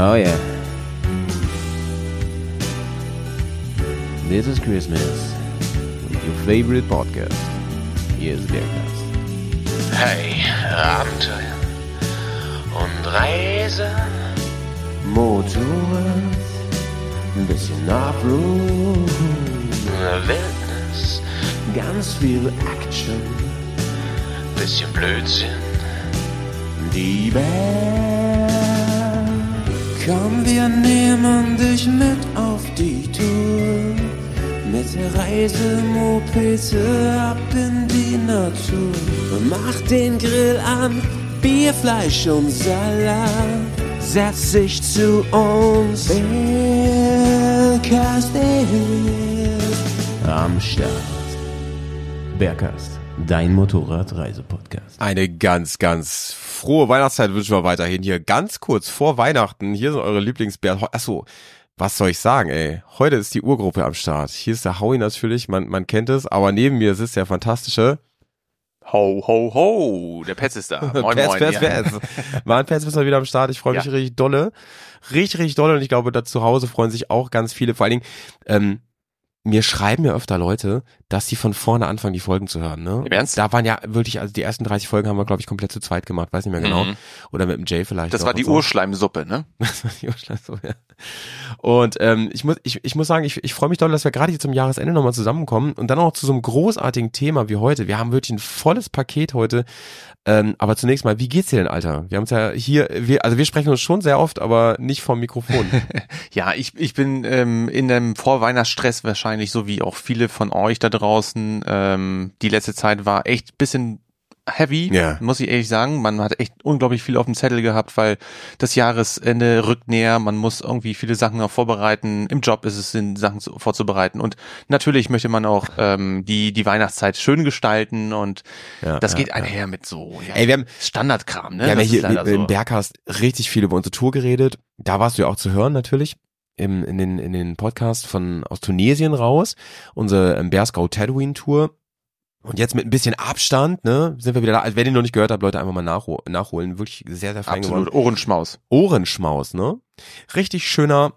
Oh yeah. This is Christmas with your favorite podcast. Here's Bergast. Hey, Abenteuer und Reise. Motorrad, ein bisschen Offroad, Wildnis, ganz viel Action. bisschen Blödsinn. Die Band. Komm, wir nehmen dich mit auf die Tour. Mit der Reisemopete ab in die Natur. Mach den Grill an, Bier, Fleisch und Salat. Setz dich zu uns. Bergkast am Start. Bergast, dein Motorradreisepodcast. Eine ganz, ganz frohe Weihnachtszeit wünschen wir weiterhin hier. Ganz kurz vor Weihnachten. Hier sind eure Lieblingsbären. Achso, was soll ich sagen, ey? Heute ist die Urgruppe am Start. Hier ist der Howie natürlich, man, man kennt es, aber neben mir sitzt der fantastische Ho, ho, ho, der Petz ist da. Moin, Pets, moin. Pets, ja. Pets. Mann, Pets ist mal wieder am Start. Ich freue mich Ja. richtig dolle. Richtig, richtig dolle. Und ich glaube, da zu Hause freuen sich auch ganz viele. Vor allen Dingen, ähm, mir schreiben ja öfter Leute, dass sie von vorne anfangen, die Folgen zu hören. Ne? Im Ernst? Da waren ja wirklich, also die ersten 30 Folgen haben wir, glaube ich, komplett zu zweit gemacht. Weiß nicht mehr genau. Mhm. Oder mit dem Jay vielleicht. Das war die so. Urschleimsuppe, ne? Das war die Urschleimsuppe, ja. Und ähm, ich muss, ich, ich muss sagen, ich, ich freue mich doll, dass wir gerade hier zum Jahresende nochmal zusammenkommen und dann auch zu so einem großartigen Thema wie heute. Wir haben wirklich ein volles Paket heute. Ähm, aber zunächst mal, wie geht's dir denn, Alter? Wir haben es ja hier, wir, also wir sprechen uns schon sehr oft, aber nicht vom Mikrofon. Ja, ich, ich bin ähm, in einem Vorweihnachtsstress wahrscheinlich, so wie auch viele von euch da draußen. Ähm, die letzte Zeit war echt bisschen heavy, Ja. muss ich ehrlich sagen. Man hat echt unglaublich viel auf dem Zettel gehabt, weil das Jahresende rückt näher. Man muss irgendwie viele Sachen noch vorbereiten. Im Job ist es Sinn, Sachen zu, vorzubereiten. Und natürlich möchte man auch ähm, die, die Weihnachtszeit schön gestalten und Ja, das ja, geht einher mit so ja, Ey, wir haben- Standardkram, ne? Wir haben ja Das hier im so. Berghast richtig viel über unsere Tour geredet. Da warst du ja auch zu hören natürlich. Im, in, den, in den Podcast von aus Tunesien raus, unsere ähm, Berskau Tatooine Tour. Und jetzt mit ein bisschen Abstand, ne, sind wir wieder da. Also wer den noch nicht gehört hat, Leute, einfach mal nachho nachholen. Wirklich sehr, sehr fein Absolut, geworden. Ohrenschmaus. Ohrenschmaus, ne? Richtig schöner,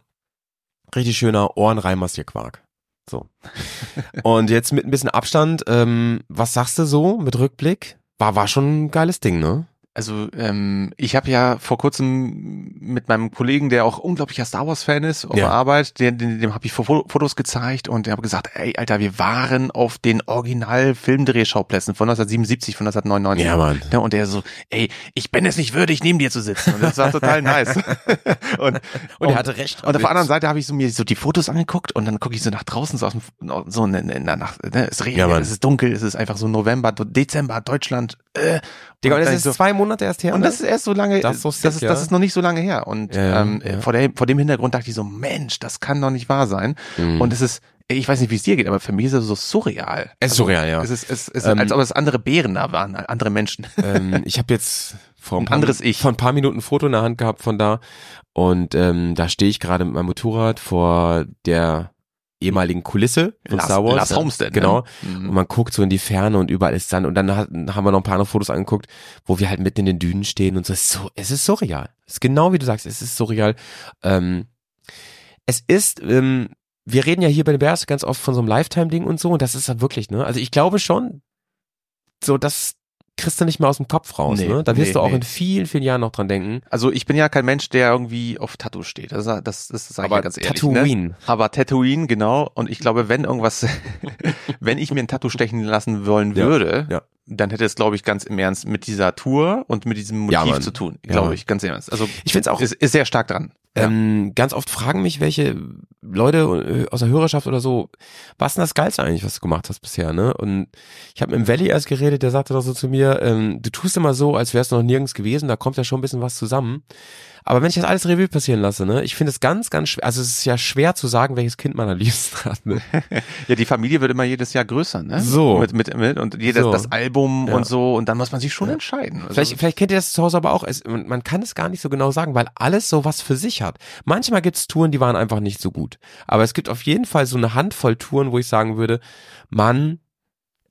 richtig schöner Ohrenreimastierquark. So. Und jetzt mit ein bisschen Abstand, ähm, was sagst du so mit Rückblick? War, war schon ein geiles Ding, ne? Also ähm, ich habe ja vor kurzem mit meinem Kollegen, der auch unglaublicher Star Wars Fan ist, auf Ja. der Arbeit, dem, dem, habe ich Fo- Fotos gezeigt und der habe gesagt, ey Alter, wir waren auf den Original Filmdrehschauplätzen von 1977, von 1999. Ja, Mann. Ja, und der so, ey, ich bin es nicht würdig, neben dir zu sitzen. Und das war total nice. und, Und er hatte recht Und auf der anderen Seite habe ich so mir so die Fotos angeguckt und dann gucke ich so nach draußen, so aus dem, so ne, ne, nach, ne, es regnet, Ja, es ist dunkel, es ist einfach so November, Dezember, Deutschland. Äh, Digga, und das ist so, zwei Monate erst her. und ne? das ist erst so lange, Das das ist so sick, das, ist, ja. das ist noch nicht so lange her. Und Ja, ähm, ja. Vor, der, vor dem Hintergrund dachte ich so, Mensch, das kann doch nicht wahr sein. Mhm. Und es ist, ich weiß nicht, wie es dir geht, aber für mich ist es so surreal. Es ist surreal, ja. Es ist, es ist Ähm, als ob es andere Bären da waren, andere Menschen. ähm, ich habe jetzt vor ein, Ein paar, anderes Ich. vor ein paar Minuten ein Foto in der Hand gehabt von da und ähm, da stehe ich gerade mit meinem Motorrad vor der ehemaligen Kulisse von Lars- Star Wars. Lars ja, Homestead, ne? Genau. Mhm. Und man guckt so in die Ferne und überall ist Sand und dann hat, haben wir noch ein paar andere Fotos angeguckt, wo wir halt mitten in den Dünen stehen und so. Es ist, so, es ist surreal. Es ist genau wie du sagst, es ist surreal. Ähm, es ist, ähm, wir reden ja hier bei den Bears ganz oft von so einem Lifetime-Ding und so und das ist ja wirklich, ne? Also ich glaube schon, so das kriegst du nicht mehr aus dem Kopf raus, Nee, ne? Da wirst nee, du auch nee. in vielen, vielen Jahren noch dran denken. Also ich bin ja kein Mensch, der irgendwie auf Tattoos steht. Das, das, das, sage ich ja ganz ehrlich. Tatooine. Ne? Aber Tatooine, genau. Und ich glaube, wenn irgendwas, wenn ich mir ein Tattoo stechen lassen wollen Ja, würde, ja. Dann hätte es, glaube ich, ganz im Ernst mit dieser Tour und mit diesem Ja, Motiv Mann. zu tun. Ja, Glaube Mann. ich, ganz im Ernst. Also Ich find's auch- ist, ist sehr stark dran. Ja. Ähm, ganz oft fragen mich welche Leute äh, aus der Hörerschaft oder so, was ist denn das Geilste eigentlich, was du gemacht hast bisher, ne? Und ich habe mit dem Valley erst geredet, der sagte doch so zu mir, ähm, du tust immer so, als wärst du noch nirgends gewesen, da kommt ja schon ein bisschen was zusammen. Aber wenn ich das alles Revue passieren lasse, ne, ich finde es ganz, ganz schwer, also es ist ja schwer zu sagen, welches Kind man am liebsten hat, ne? Ja, die Familie wird immer jedes Jahr größer, ne? So. Mit, mit, mit und jedes So. das Album Ja. und so und dann muss man sich schon entscheiden. Also, Vielleicht, vielleicht kennt ihr das zu Hause aber auch. Es, man man kann es gar nicht so genau sagen, weil alles so was für sich hat. Manchmal gibt es Touren, die waren einfach nicht so gut. Aber es gibt auf jeden Fall so eine Handvoll Touren, wo ich sagen würde, Mann,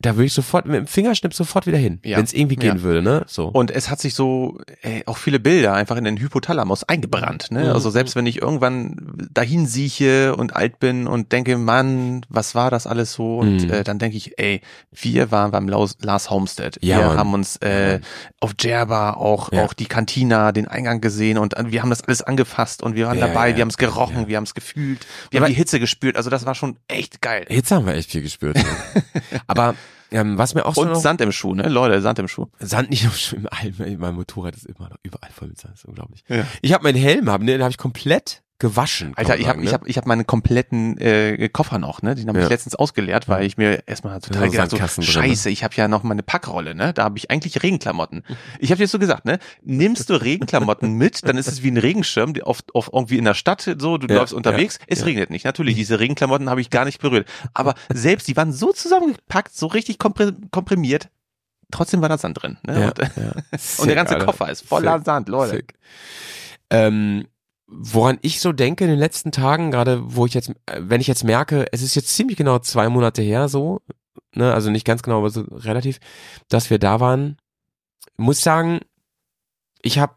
da würde ich sofort mit dem Fingerschnipp sofort wieder hin, Ja. wenn es irgendwie gehen Ja. würde, ne? So. Und es hat sich so ey, auch viele Bilder einfach in den Hypothalamus eingebrannt. Ne? Mhm. Also selbst wenn ich irgendwann dahin sieche und alt bin und denke, Mann, was war das alles so? Und Mhm. äh, dann denke ich, ey, wir waren beim Laus, Lars Homestead. Ja, wir Mann. haben uns äh, auf Djerba auch, Ja. auch die Kantina, den Eingang gesehen und äh, wir haben das alles angefasst und wir waren dabei, wir haben es gerochen, wir haben es gefühlt, wir haben die Hitze gespürt. Also das war schon echt geil. Jetzt haben wir echt viel gespürt. Aber ähm, was mir auch so Und noch, Sand im Schuh, ne? Leute, Sand im Schuh. Sand nicht auf im All- mein Motorrad ist immer noch überall voll mit Sand, ist unglaublich. Ja. Ich habe meinen Helm, hab, ne, den habe ich komplett gewaschen. Alter, ich habe sagen, ich ne? hab, ich hab meine kompletten äh, Koffer noch, ne? Den habe Ja. ich letztens ausgeleert, weil ich mir erstmal total so gedacht so, ne? scheiße, ich habe ja noch meine Packrolle, ne? Da habe ich eigentlich Regenklamotten. Ich habe dir so gesagt, ne? Nimmst du Regenklamotten mit, dann ist es wie ein Regenschirm, die auf, auf irgendwie in der Stadt so, du Ja, läufst unterwegs, ja, es ja. regnet nicht. Natürlich, diese Regenklamotten habe ich gar nicht berührt. Aber selbst, die waren so zusammengepackt, so richtig kompri- komprimiert, trotzdem war da Sand drin. Ne? Ja, Und, ja. und der Sick, ganze Alter. Koffer ist voller Sick. Sand, Leute. Sick. Ähm, woran ich so denke in den letzten Tagen, gerade wo ich jetzt, äh, wenn ich jetzt merke, es ist jetzt ziemlich genau zwei Monate her so, ne, also nicht ganz genau, aber so relativ, dass wir da waren, muss sagen, ich habe,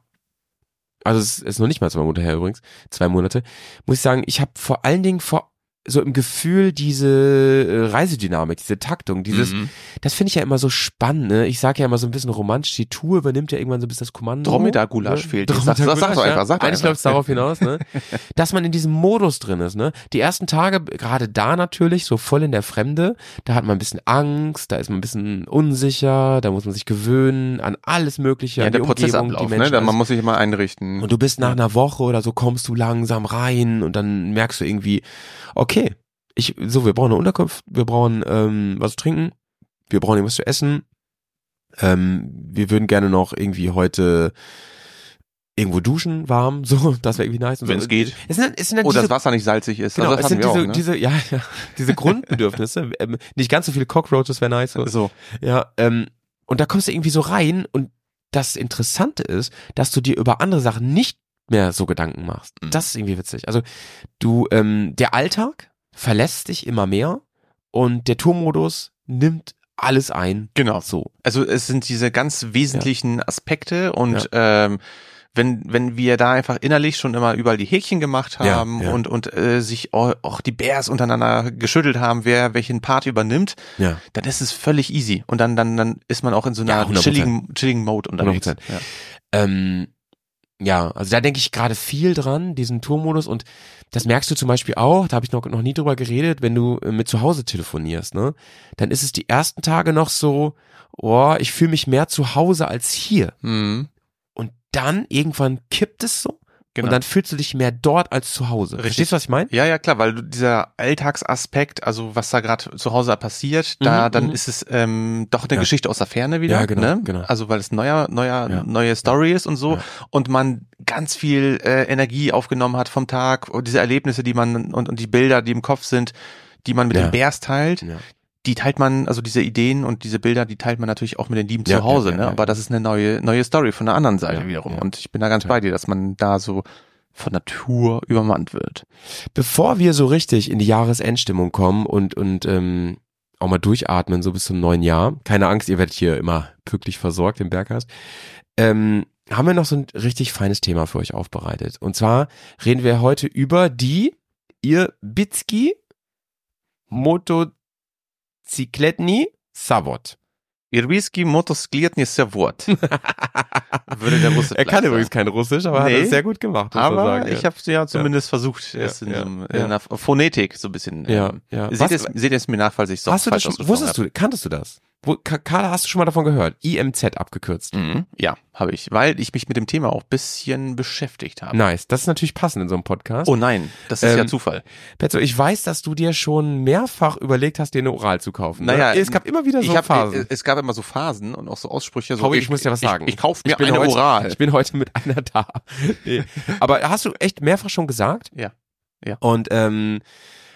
also es ist noch nicht mal zwei Monate her übrigens, zwei Monate, muss ich sagen, ich habe vor allen Dingen vor so im Gefühl diese äh, Reisedynamik, diese Taktung, dieses, Mhm. das finde ich ja immer so spannend, ne? Ich sage ja immer so ein bisschen romantisch, die Tour übernimmt ja irgendwann so ein bisschen das Kommando. Dromedar-Gulasch ne? fehlt dir. Sag- sag- sag doch Dromedar-Gulasch, einfach, sag doch Eigentlich einfach. läuft es darauf hinaus, ne? Dass man in diesem Modus drin ist, ne? Die ersten Tage, gerade da natürlich, so voll in der Fremde, da hat man ein bisschen Angst, da ist man ein bisschen unsicher, da muss man sich gewöhnen an alles Mögliche, Ja, an der die Umgebung, Prozessablauf, die ne? Menschen. Da, man muss sich immer einrichten. Und du bist nach einer Woche oder so kommst du langsam rein und dann merkst du irgendwie, okay, ich, so, wir brauchen eine Unterkunft, wir brauchen ähm, was zu trinken, wir brauchen irgendwas zu essen, ähm, wir würden gerne noch irgendwie heute irgendwo duschen, warm, so, das wäre irgendwie nice. so. Wenn's geht. Es sind, es sind dann Oder diese, das Wasser nicht salzig ist. genau, also das es sind diese, auch, ne? diese, ja, ja, diese Grundbedürfnisse. ähm, nicht ganz so viele Cockroaches wäre nice. So. so. Ja, ähm, und da kommst du irgendwie so rein und das Interessante ist, dass du dir über andere Sachen nicht mehr so Gedanken machst. Mhm. Das ist irgendwie witzig. Also du, ähm, der Alltag verlässt dich immer mehr und der Tourmodus nimmt alles ein. Genau. So. Also es sind diese ganz wesentlichen Aspekte und ähm, wenn, wenn wir da einfach innerlich schon immer überall die Häkchen gemacht Ja, haben ja. und, und äh, sich auch, auch die Bears untereinander geschüttelt haben, wer welchen Part übernimmt, Ja. dann ist es völlig easy. Und dann, dann, dann ist man auch in so Ja, einer 100%. chilligen, chilligen Mode unterwegs. 100%. Ja. Ähm, ja, also da denke ich gerade viel dran, diesen Tourmodus und das merkst du zum Beispiel auch, da habe ich noch, noch nie drüber geredet, wenn du äh, mit zu Hause telefonierst, ne? Dann ist es die ersten Tage noch so, oh, ich fühle mich mehr zu Hause als hier. Mhm. Und dann irgendwann kippt es so Genau. und dann fühlst du dich mehr dort als zu Hause. Richtig. Verstehst du, was ich meine? Ja, ja, klar, weil dieser Alltagsaspekt, also was da gerade zu Hause passiert, da Mhm, dann mhm. ist es ähm, doch eine Ja. Geschichte aus der Ferne wieder, Ja, genau, ne? genau. Also weil es neuer, neuer, Ja. neue Story ist und so und man ganz viel äh, Energie aufgenommen hat vom Tag und diese Erlebnisse, die man und, und die Bilder, die im Kopf sind, die man mit den Bears teilt. Die teilt man, also diese Ideen und diese Bilder, die teilt man natürlich auch mit den Lieben Ja, zu Hause, ja, ja, ne? ja. Aber das ist eine neue, neue Story von der anderen Seite wiederum. Und ich bin da ganz bei dir, dass man da so von Natur übermannt wird. Bevor wir so richtig in die Jahresendstimmung kommen und, und ähm, auch mal durchatmen, so bis zum neuen Jahr, keine Angst, ihr werdet hier immer pünktlich versorgt im Berghaus, ähm, haben wir noch so ein richtig feines Thema für euch aufbereitet. Und zwar reden wir heute über die ihr Bitski Motocicletni Savot. Irwiski Motosklietni Servot. Würde der Russe Er kann übrigens kein Russisch, aber Nee. hat es sehr gut gemacht. Aber sagen, ja. ich habe ja zumindest versucht, Ja, es in, ja, so einem, ja. in einer Phonetik so ein bisschen. Ja, ähm, ja. Seht, Was- es, seht es mir nach, falls ich so Hast du das falsch schon, ausgesprochen wusstest du, kanntest du das? Wo, Carla, hast du schon mal davon gehört? IMZ abgekürzt. Mhm. Ja, habe ich, weil ich mich mit dem Thema auch bisschen beschäftigt habe. Nice. Das ist natürlich passend in so einem Podcast. Oh nein, das ist Ähm, ja Zufall. Petzo, ich weiß, dass du dir schon mehrfach überlegt hast, dir eine Oral zu kaufen. ne? Naja, es gab immer wieder so ich hab, Phasen. Es gab immer so Phasen und auch so Aussprüche. So, Howie, ich muss dir was sagen. Ich, ich kaufe mir Ich eine heute, Oral. Ich bin heute mit einer da. Nee. Aber hast du echt mehrfach schon gesagt? Ja. Ja. Und ähm,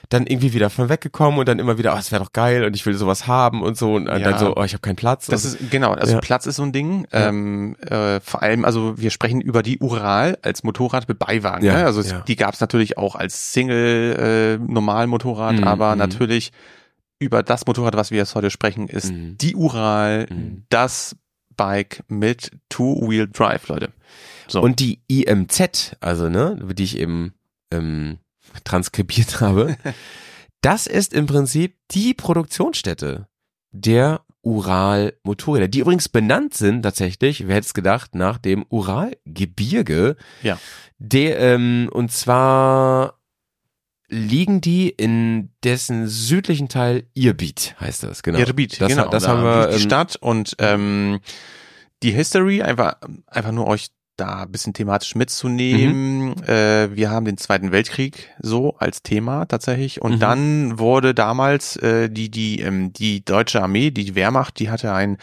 dann irgendwie wieder von weggekommen und dann immer wieder, oh, das wäre doch geil und ich will sowas haben und so und dann Ja. so, oh, ich habe keinen Platz. Das und, ist genau, also Ja. Platz ist so ein Ding. Ja. Ähm, äh, vor allem, also wir sprechen über die Ural als Motorrad mit Beiwagen. Ja, Ne? Also es, die gab es natürlich auch als Single äh, Normalmotorrad, Mhm, aber mhm. natürlich über das Motorrad, was wir jetzt heute sprechen, ist Mhm. die Ural, Mhm. das Bike mit Two-Wheel Drive, Leute. So. Und die IMZ, also ne, die ich eben ähm, transkribiert habe, das ist im Prinzip die Produktionsstätte der Ural-Motorräder, die übrigens benannt sind tatsächlich, wer hätte es gedacht, nach dem Uralgebirge. Ja. Der, ähm, und zwar liegen die in dessen südlichen Teil Irbiet, heißt das, genau. Irbiet, das, genau. Das da haben wir. die Stadt und ähm, die History, einfach, einfach nur euch da ein bisschen thematisch mitzunehmen. Mhm. Äh, wir haben den Zweiten Weltkrieg so als Thema tatsächlich. Und Mhm. dann wurde damals äh, die, die, ähm, die deutsche Armee, die Wehrmacht, die hatte ein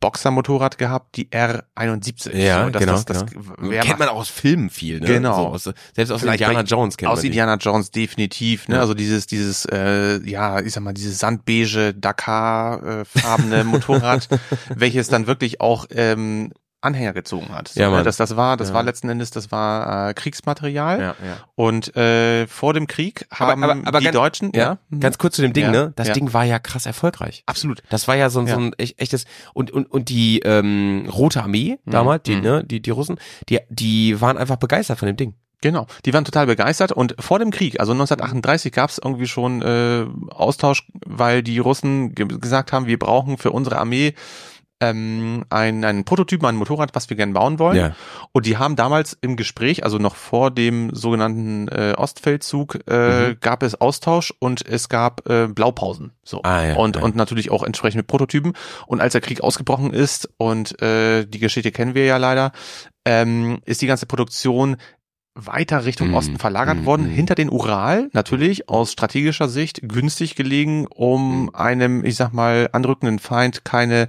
Boxermotorrad gehabt, die R71. Ja, so, das, genau. das, das genau. kennt man auch aus Filmen viel, ne? Genau. So aus, selbst aus Vielleicht Indiana Jones kennt aus man die. Indiana Jones definitiv, ne? Ja. Also dieses, dieses, äh, ja, ich sag mal, dieses sandbeige Dakar-farbene Motorrad, welches dann wirklich auch ähm, Anhänger gezogen hat. So, Ja, ne? Mann. Das, das war, das Ja. war letzten Endes, das war äh, Kriegsmaterial. Ja, ja. Und äh, vor dem Krieg Aber- haben aber- aber die ganz- Deutschen, Ja, Mhm. ganz kurz zu dem Ding, Ja, ne? Das ja. Ding war ja krass erfolgreich. absolut. Das war ja so, ein so Ja. ein echt, echtes und und und die ähm, Rote Armee damals, die mhm. ne, die die Russen, die die waren einfach begeistert von dem Ding. Genau, die waren total begeistert und vor dem Krieg, also 1938, gab es irgendwie schon äh, Austausch, weil die Russen ge gesagt haben, wir brauchen für unsere Armee ähm, ein, einen Prototypen, ein Motorrad, was wir gerne bauen wollen. Ja. Und die haben damals im Gespräch, also noch vor dem sogenannten äh, Ostfeldzug, äh, Mhm. gab es Austausch und es gab äh, Blaupausen. So. Ah, ja, und, ja. und natürlich auch entsprechende Prototypen. Und als der Krieg ausgebrochen ist, und äh, die Geschichte kennen wir ja leider, ähm, ist die ganze Produktion weiter Richtung Osten verlagert mm, worden, mm. hinter den Ural, natürlich aus strategischer Sicht günstig gelegen, um einem, ich sag mal, anrückenden Feind keine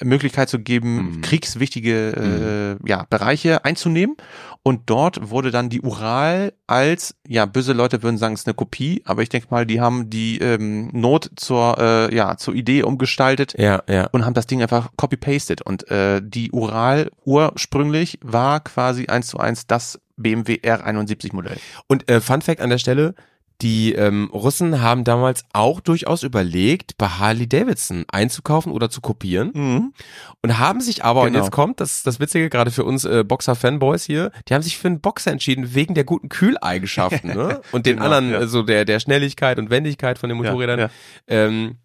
Möglichkeit zu geben, kriegswichtige äh, ja, Bereiche einzunehmen. Und dort wurde dann die Ural als, ja, böse Leute würden sagen, es ist eine Kopie, aber ich denke mal, die haben die ähm, Not zur, äh, ja, zur Idee umgestaltet Ja, ja. und haben das Ding einfach copy-pasted. Und äh, die Ural ursprünglich war quasi eins zu eins das BMW R71 Modell. Und äh, Fun Fact an der Stelle, die ähm, Russen haben damals auch durchaus überlegt, bei Harley Davidson einzukaufen oder zu kopieren und haben sich aber, und Genau. jetzt kommt das, das Witzige, gerade für uns äh, Boxer-Fanboys hier, die haben sich für einen Boxer entschieden, wegen der guten Kühleigenschaften ne? und den Genau, anderen, ja. äh, so der, der Schnelligkeit und Wendigkeit von den Motorrädern. Ja, ja. Ähm,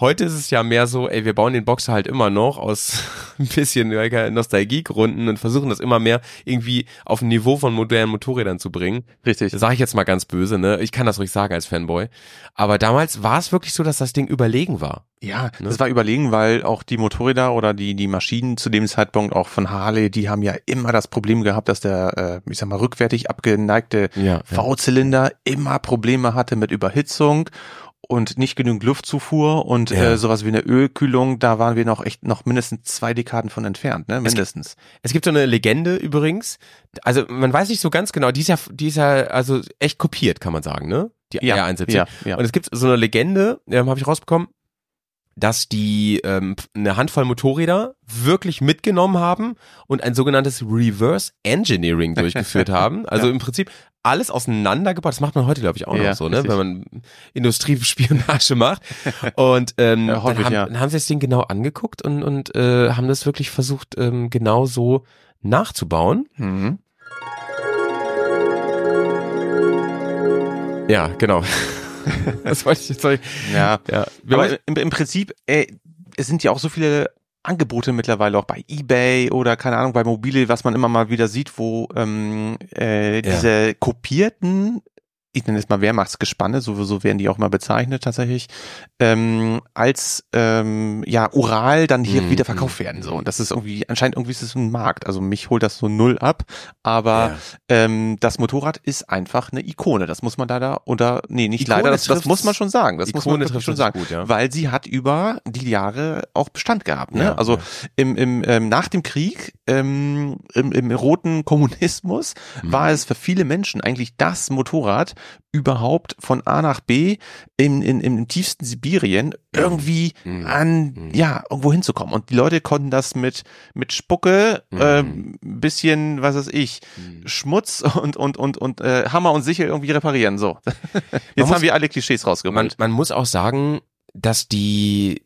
heute ist es ja mehr so, ey, wir bauen den Boxer halt immer noch aus ein bisschen ja, Nostalgiegründen und versuchen das immer mehr irgendwie auf ein Niveau von modernen Motorrädern zu bringen. Richtig. Das sage ich jetzt mal ganz böse, ne? Ich kann das ruhig sagen als Fanboy. Aber damals war es wirklich so, dass das Ding überlegen war. Ja, Ne? das war überlegen, weil auch die Motorräder oder die, die Maschinen zu dem Zeitpunkt auch von Harley, die haben ja immer das Problem gehabt, dass der, äh, ich sag mal, rückwärtig abgeneigte Ja, V-Zylinder immer Probleme hatte mit Überhitzung und nicht genügend Luftzufuhr und Ja. äh, sowas wie eine Ölkühlung, da waren wir noch echt noch mindestens zwei Dekaden von entfernt, ne? Mindestens. Es gibt so eine Legende übrigens. Also man weiß nicht so ganz genau. Die ist ja, die ist ja also echt kopiert, kann man sagen, ne? Die Ja, R71. ja, ja. Und es gibt so eine Legende, ähm, habe ich rausbekommen, dass die ähm, eine Handvoll Motorräder wirklich mitgenommen haben und ein sogenanntes Reverse Engineering durchgeführt haben. Also Ja. im Prinzip alles auseinandergebaut. Das macht man heute, glaube ich, auch Ja, noch so, ne? richtig. Wenn man Industriespionage macht. Und ähm, Ja, häufig, dann, haben, ja. dann haben sie das Ding genau angeguckt und, und äh, haben das wirklich versucht, ähm, genau so nachzubauen. Mhm. Ja, genau. das wollte ich jetzt. Sorry. Ja. Ja, Aber im, im Prinzip, ey, es sind ja auch so viele Angebote mittlerweile auch bei eBay oder keine Ahnung bei Mobile, was man immer mal wieder sieht, wo ähm, äh, diese kopierten, ich nenne es mal Wehrmachtsgespanne, sowieso werden die auch mal bezeichnet tatsächlich, ähm, als ähm, ja Ural dann hier Mhm, wieder verkauft werden. So und das ist irgendwie anscheinend irgendwie ist es ein Markt. Also mich holt das so null ab, aber Ja. ähm, das Motorrad ist einfach eine Ikone. Das muss man leider oder nee nicht Ikone leider, das, das muss man schon sagen. Das muss man Ikone wirklich trifft schon sagen gut, ja. weil sie hat über die Jahre auch Bestand gehabt. Ne? Ja, also im, im ähm, nach dem Krieg, ähm, im, im roten Kommunismus, Mhm. war es für viele Menschen eigentlich das Motorrad überhaupt von A nach B in, in, im tiefsten Sibirien irgendwie Mhm. an Mhm. ja irgendwo hinzukommen. Und die Leute konnten das mit mit Spucke, Mhm. ein bisschen was weiß ich, Schmutz und und und und äh, Hammer und Sichel irgendwie reparieren. So, jetzt muss- haben wir alle Klischees man, rausgeholt. man muss auch sagen, dass die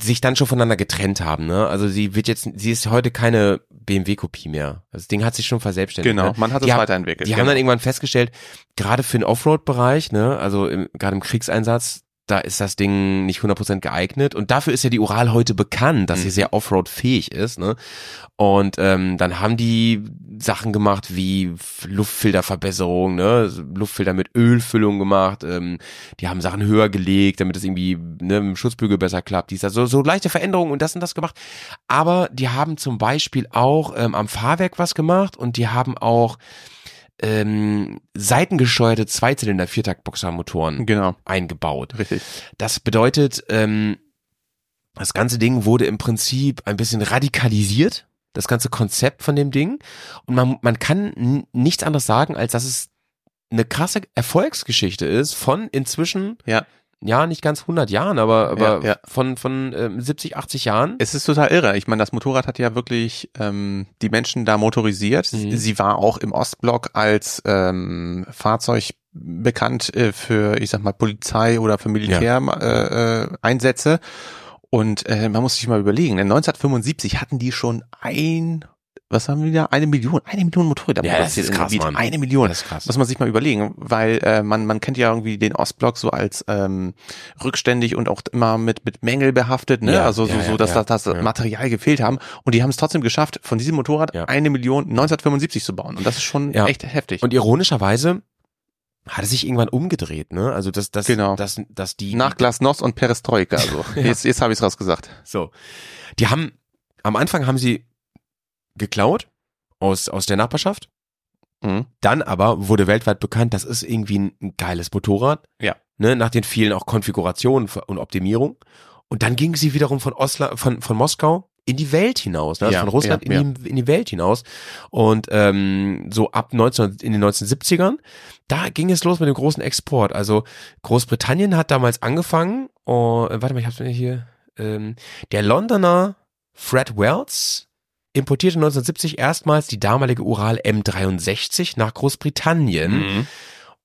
sich dann schon voneinander getrennt haben, ne? Also sie wird jetzt, sie ist heute keine BMW-Kopie mehr. Das Ding hat sich schon verselbstständigt. Genau, ne? man hat es weiterentwickelt. Die genau. haben dann irgendwann festgestellt, gerade für den Offroad-Bereich, ne, also im, gerade im Kriegseinsatz, da ist das Ding nicht 100% geeignet und dafür ist ja die Ural heute bekannt, dass sie Mhm. sehr Offroad-fähig ist, ne? Und ähm, dann haben die Sachen gemacht wie Luftfilterverbesserung, ne, Luftfilter mit Ölfüllung gemacht, ähm, die haben Sachen höher gelegt, damit es irgendwie ne, im Schutzbügel besser klappt, dies, also so leichte Veränderungen und das und das gemacht. Aber die haben zum Beispiel auch ähm, am Fahrwerk was gemacht und die haben auch ähm, seitengesteuerte Zweizylinder Viertakt-Boxermotoren Genau, eingebaut. richtig. Das bedeutet, ähm, das ganze Ding wurde im Prinzip ein bisschen radikalisiert, das ganze Konzept von dem Ding. Und man, man kann nichts anderes sagen, als dass es eine krasse Erfolgsgeschichte ist von inzwischen, Ja. Ja, nicht ganz 100 Jahren, aber, aber Ja, ja. von, von ähm, 70, 80 Jahren. Es ist total irre. Ich meine, das Motorrad hat ja wirklich ähm, die Menschen da motorisiert. Mhm. Sie war auch im Ostblock als ähm, Fahrzeug bekannt äh, für, ich sag mal, Polizei oder für Militäreinsätze. Äh, äh, Einsätze. Und äh, man muss sich mal überlegen, 1975 hatten die schon ein, was haben wir da? Eine Million, eine Million Motorräder Ja, das produziert ist krass. Mann. Eine Million. Das ist krass. Muss man sich mal überlegen, weil äh, man man kennt ja irgendwie den Ostblock so als ähm, rückständig und auch immer mit mit Mängel behaftet, ne? Ja, also so, ja, so dass ja, das, das. Material gefehlt haben und die haben es trotzdem geschafft, von diesem Motorrad eine Million 1975 zu bauen und das ist schon echt heftig. Und ironischerweise hat es sich irgendwann umgedreht, ne? Also dass das, Genau. dass, dass die Nach Glasnost und Perestroika, also jetzt jetzt habe ich es rausgesagt. So. Die haben, am Anfang haben sie geklaut aus, aus der Nachbarschaft. Mhm. Dann aber wurde weltweit bekannt, das ist irgendwie ein, ein geiles Motorrad. Ja. Ne, nach den vielen auch Konfigurationen und Optimierung. Und dann ging sie wiederum von Oslo, von, von Moskau in die Welt hinaus, ne? also Ja, von Russland ja, in, Die, in die Welt hinaus. Und ähm, so ab 19, in den 1970ern, da ging es los mit dem großen Export. Also Großbritannien hat damals angefangen, oh, äh, warte mal, ich hab's mir hier, ähm, der Londoner Fred Wells importierte 1970 erstmals die damalige Ural M63 nach Großbritannien. Mhm.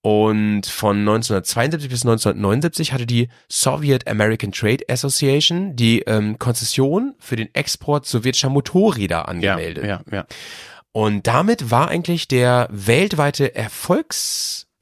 Und von 1972 bis 1979 hatte die Soviet American Trade Association die ähm, Konzession für den Export sowjetischer Motorräder Ja, angemeldet. ja, ja. Und damit war eigentlich der weltweite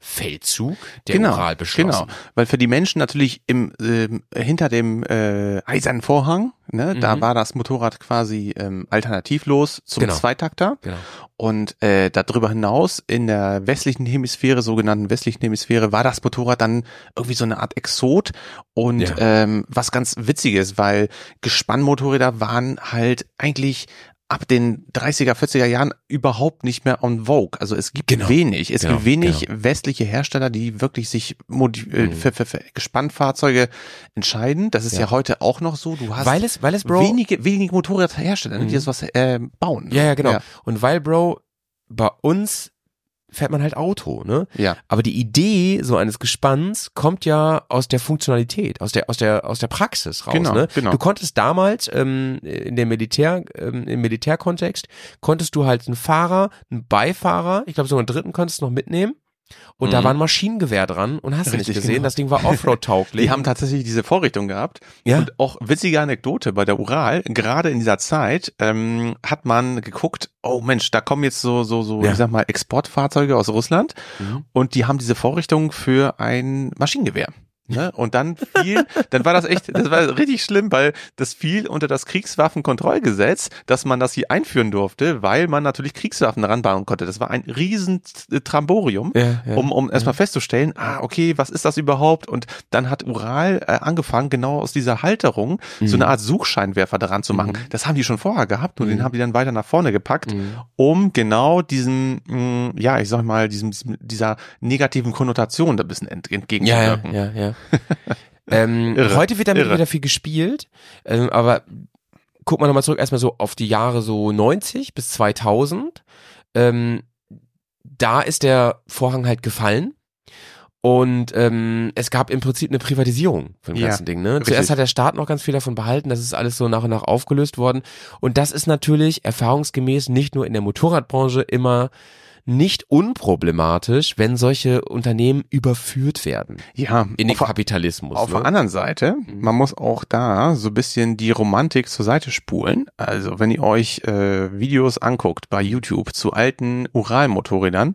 Erfolgsfeldzug der genau, Ural beschlossen. Genau, weil für die Menschen natürlich im ähm, hinter dem äh, eisernen Vorhang, ne, da Mhm. war das Motorrad quasi ähm, alternativlos zum Genau. Zweitakter. Genau. Und äh, darüber hinaus in der westlichen Hemisphäre, sogenannten westlichen Hemisphäre, war das Motorrad dann irgendwie so eine Art Exot. Und Ja. ähm, was ganz witziges, weil Gespannmotorräder waren halt eigentlich ab den 30er, 40er Jahren überhaupt nicht mehr on vogue. Also es gibt Genau. wenig, es Genau, gibt wenig westliche Hersteller, die wirklich sich äh, Mhm. für, für, für Gespannfahrzeuge entscheiden. Das ist ja. Ja. heute auch noch so. Du hast Weil es, weil es, Bro, wenige, wenige Motorradhersteller, Mhm. die das was äh, bauen. ja, ja, genau. Ja. Und weil, Bro, bei uns fährt man halt Auto, ne? Ja. Aber die Idee so eines Gespanns kommt ja aus der Funktionalität, aus der aus der aus der Praxis raus. Genau, ne? genau. Du konntest damals ähm, in der Militär ähm, im Militärkontext konntest du halt einen Fahrer, einen Beifahrer, ich glaube sogar einen dritten konntest du noch mitnehmen. Und da Mhm. war ein Maschinengewehr dran und hast du nicht gesehen, genau. das Ding war Offroad-tauglich. Die haben tatsächlich diese Vorrichtung gehabt. Ja. Und auch witzige Anekdote bei der Ural, gerade in dieser Zeit ähm, hat man geguckt, oh Mensch, da kommen jetzt so, so, so, Ja. ich sag mal, Exportfahrzeuge aus Russland Mhm. und die haben diese Vorrichtung für ein Maschinengewehr. Ne? Und dann fiel, dann war das echt, das war richtig schlimm, weil das fiel unter das Kriegswaffenkontrollgesetz, dass man das hier einführen durfte, weil man natürlich Kriegswaffen ranbauen konnte. Das war ein riesen Tramborium ja, ja. um, um erstmal festzustellen, ah, okay, was ist das überhaupt? Und dann hat Ural äh, angefangen, genau aus dieser Halterung so eine Art Suchscheinwerfer daran zu machen. Das haben die schon vorher gehabt und den haben die dann weiter nach vorne gepackt, Mhm. um genau diesen, mh, ja, ich sag mal, diesem, dieser negativen Konnotation da ein bisschen ent Ja, ja, entgegenzuwirken. ja, ja. ähm, heute wird damit irre. wieder viel gespielt, ähm, aber guck mal nochmal zurück erstmal so auf die Jahre so 90 bis 2000. Ähm, da ist der Vorhang halt gefallen. Und ähm, es gab im Prinzip eine Privatisierung von dem Ja, ganzen Ding. Ne? richtig. Zuerst hat der Staat noch ganz viel davon behalten, das ist alles so nach und nach aufgelöst worden. Und das ist natürlich erfahrungsgemäß nicht nur in der Motorradbranche immer nicht unproblematisch, wenn solche Unternehmen überführt werden Ja, in den auf, Kapitalismus. auf ne? der anderen Seite, Mhm. man muss auch da so ein bisschen die Romantik zur Seite spulen. Also wenn ihr euch äh, Videos anguckt bei YouTube zu alten Uralmotorrädern,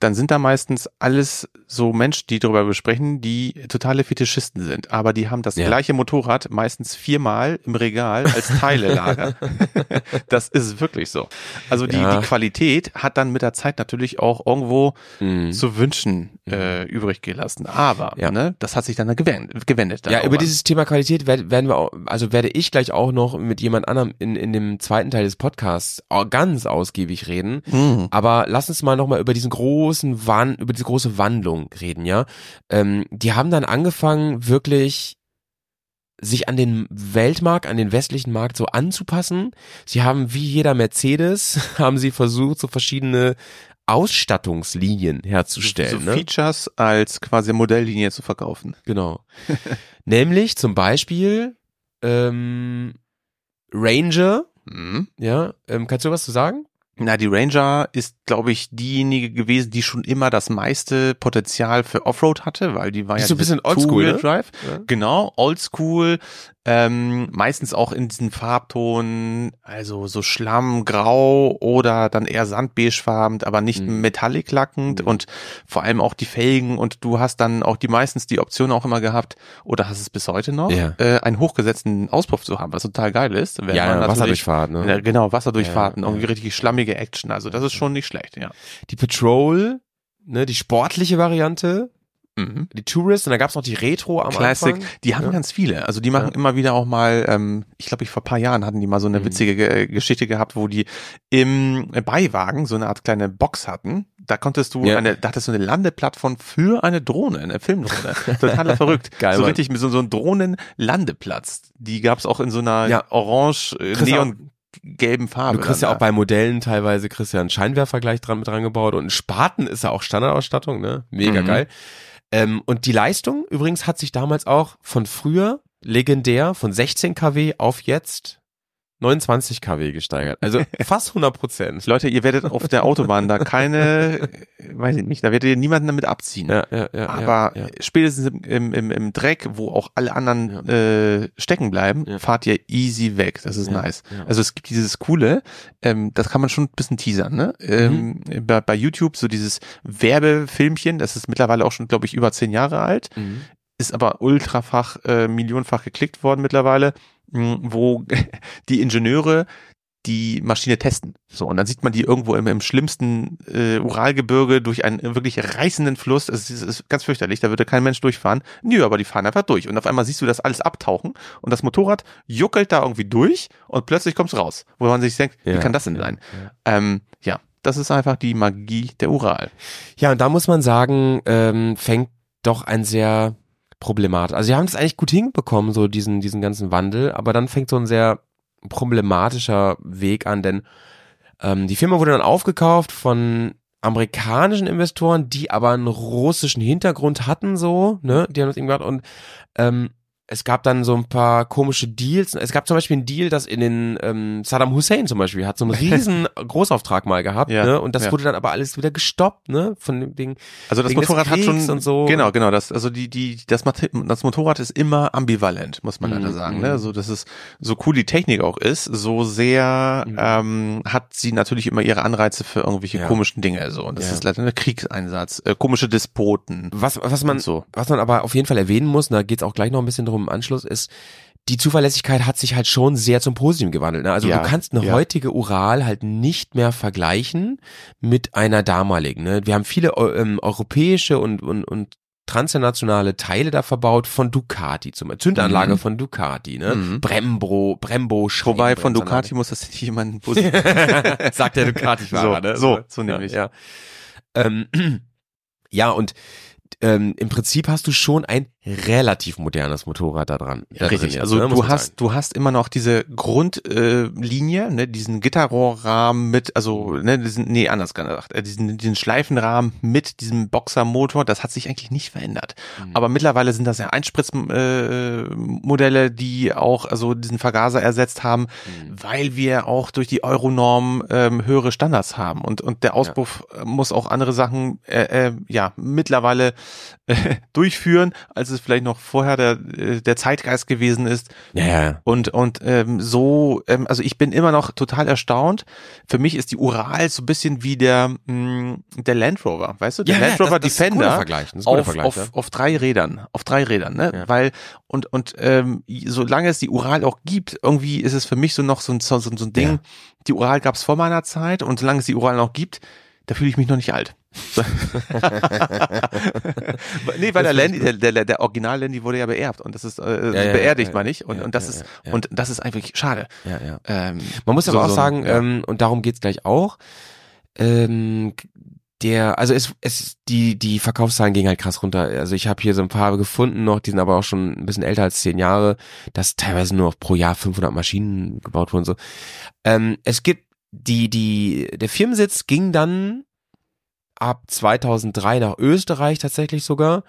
dann sind da meistens alles so Menschen, die darüber besprechen, die totale Fetischisten sind. Aber die haben das Ja. gleiche Motorrad meistens viermal im Regal als Teilelager. das ist wirklich so. Also die, Ja. die Qualität hat dann mit der Zeit natürlich auch irgendwo Mhm. zu wünschen äh, übrig gelassen. Aber Ja. ne, das hat sich dann gewendet. gewendet dann Ja, über irgendwann. dieses Thema Qualität werd- werden wir auch, also werde ich gleich auch noch mit jemand anderem in, in dem zweiten Teil des Podcasts ganz ausgiebig reden. Mhm. Aber lass uns mal nochmal über diesen großen Wand, über diese große Wandlung reden, ja. Ähm, die haben dann angefangen, wirklich sich an den Weltmarkt, an den westlichen Markt so anzupassen. Sie haben wie jeder Mercedes, haben sie versucht, so verschiedene Ausstattungslinien herzustellen. so ne? Features als quasi Modelllinie zu verkaufen. Genau. Nämlich zum Beispiel ähm, Ranger, Mhm. ja, ähm, kannst du was zu sagen? Na, die Ranger ist, glaube ich, diejenige gewesen, die schon immer das meiste Potenzial für Offroad hatte, weil die war Die ja so ein bisschen oldschool, ne? Two-Wheel-Drive. Ja. Genau, oldschool, ähm, meistens auch in diesen Farbton, also so Schlammgrau oder dann eher sandbeigefarben, aber nicht Mhm. metallic lackend Mhm. und vor allem auch die Felgen und du hast dann auch die meistens die Option auch immer gehabt oder hast es bis heute noch, Ja. äh, einen hochgesetzten Auspuff zu haben, was total geil ist. wenn man Ja, natürlich- Wasserdurchfahrt, ne? Genau, Wasserdurchfahrten, Ja, ja. irgendwie richtig schlammige Action, also das ist schon nicht schlecht, ja. Die Patrol, ne, die sportliche Variante, Mhm. die Tourist und dann gab's noch die Retro am Classic, Anfang. die haben Ja. ganz viele. Also die machen Ja. immer wieder auch mal, ähm, ich glaube, ich vor paar Jahren hatten die mal so eine Mhm. witzige Ge- Geschichte gehabt, wo die im Beiwagen so eine Art kleine Box hatten. Da konntest du Ja. eine, da hattest du eine Landeplattform für eine Drohne, eine Filmdrohne. Total verrückt. Geil, so richtig mit so, so einem Drohnenlandeplatz. Die gab's auch in so einer orange, äh, neon gelben Farbe. Du kriegst ja auch bei Modellen teilweise kriegst ja einen Scheinwerfer gleich dran mit dran gebaut und ein Spaten ist ja auch Standardausstattung, ne? Mega Mhm. geil. Ähm, und die Leistung übrigens hat sich damals auch von früher legendär von 16 kW auf jetzt 29 kW gesteigert. Also fast 100 Prozent. Leute, ihr werdet auf der Autobahn da keine, weiß ich nicht, da werdet ihr niemanden damit abziehen. Ja, ja, ja, Aber ja, ja. spätestens im, im, im, Dreck, wo auch alle anderen äh, stecken bleiben, Ja. fahrt ihr easy weg. Das ist Ja, nice. ja. Also es gibt dieses coole, ähm, das kann man schon ein bisschen teasern, ne? Ähm, Mhm. bei, bei YouTube so dieses Werbefilmchen, das ist mittlerweile auch schon, glaube ich, über zehn Jahre alt, Mhm. ist aber ultrafach, äh, millionenfach geklickt worden mittlerweile, wo die Ingenieure die Maschine testen. So, und dann sieht man die irgendwo im, im schlimmsten äh, Uralgebirge durch einen wirklich reißenden Fluss. Es ist, ist ganz fürchterlich, da würde kein Mensch durchfahren. Nö, aber die fahren einfach durch. Und auf einmal siehst du das alles abtauchen und das Motorrad juckelt da irgendwie durch und plötzlich kommt's raus. Wo man sich denkt, wie Ja, kann das denn ja, sein? ja. Ähm, ja, das ist einfach die Magie der Ural. Ja, und da muss man sagen, ähm, fängt doch ein sehr problematisch. Also sie haben es eigentlich gut hinbekommen, so diesen, diesen ganzen Wandel, aber dann fängt so ein sehr problematischer Weg an, denn ähm, die Firma wurde dann aufgekauft von amerikanischen Investoren, die aber einen russischen Hintergrund hatten, so, ne, die haben das eben gemacht und ähm, es gab dann so ein paar komische Deals. Es gab zum Beispiel einen Deal, dass in den ähm, Saddam Hussein zum Beispiel hat so einen riesen Großauftrag mal gehabt, Ja, ne? Und das ja. wurde dann aber alles wieder gestoppt, ne? Von dem Ding. Also das Motorrad hat schon und so. genau genau das also die die das, das Motorrad ist immer ambivalent muss man Mhm, leider sagen mhm. ne also das ist so cool die Technik auch ist so sehr Mhm. ähm, hat sie natürlich immer ihre Anreize für irgendwelche Ja. komischen Dinge so und das ist leider ein Kriegseinsatz äh, komische Despoten Was, was man, so was man aber auf jeden Fall erwähnen muss, da geht's auch gleich noch ein bisschen drum im Anschluss, ist, die Zuverlässigkeit hat sich halt schon sehr zum Positiven gewandelt. Ne? Also Ja, du kannst eine ja. heutige Ural halt nicht mehr vergleichen mit einer damaligen. Ne? Wir haben viele ähm, europäische und, und, und transnationale Teile da verbaut von Ducati zum Beispiel. Zündanlage Mhm. von Ducati, ne? Mhm. Brembo, Brembo, wobei von. Ducati muss das nicht jemand positiv Sagt der Ducati-Fahrer, So, ne? so, so nämlich. Ja, ähm, ja und ähm, im Prinzip hast du schon ein relativ modernes Motorrad da dran. da Richtig, jetzt, also ne, du hast, sagen. du hast immer noch diese Grundlinie, äh, ne, diesen Gitterrohrrahmen mit, also, ne, diesen, nee, anders gesagt, äh, diesen, diesen Schleifenrahmen mit diesem Boxermotor, das hat sich eigentlich nicht verändert. Mhm. Aber mittlerweile sind das ja Einspritzmodelle, äh, Modelle, die auch, also diesen Vergaser ersetzt haben, Mhm. weil wir auch durch die Euronorm ähm, höhere Standards haben und, und der Auspuff äh, muss auch andere Sachen, äh, äh, ja, mittlerweile äh, durchführen, als es vielleicht noch vorher der, äh, der Zeitgeist gewesen ist. Ja, ja. Und, und ähm, so, ähm, also ich bin immer noch total erstaunt. Für mich ist die Ural so ein bisschen wie der, mh, der Land Rover, weißt du? Der Ja, Land Rover das- das Defender auf, auf, auf drei Rädern, auf drei Rädern, ne? Weil, und, und ähm, solange es die Ural auch gibt, irgendwie ist es für mich so noch so ein, so, so ein Ding, die Ural gab es vor meiner Zeit und solange es die Ural noch gibt, da fühle ich mich noch nicht alt. nee, weil der Landy, der, der, der Original Landy wurde ja beerbt und das ist äh, Ja, ja, beerdigt, ja, meine ich. Und, und das ist und das ist einfach schade. ja, ja. Ähm, Man muss so- aber auch so sagen, ähm, und darum geht's gleich auch, ähm, der, also es, es, die, die Verkaufszahlen gingen halt krass runter. Also ich habe hier so ein paar gefunden noch, die sind aber auch schon ein bisschen älter als zehn Jahre, dass teilweise nur noch pro Jahr 500 Maschinen gebaut wurden. So. Ähm, es gibt die, die, der Firmensitz ging dann ab 2003 nach Österreich tatsächlich sogar.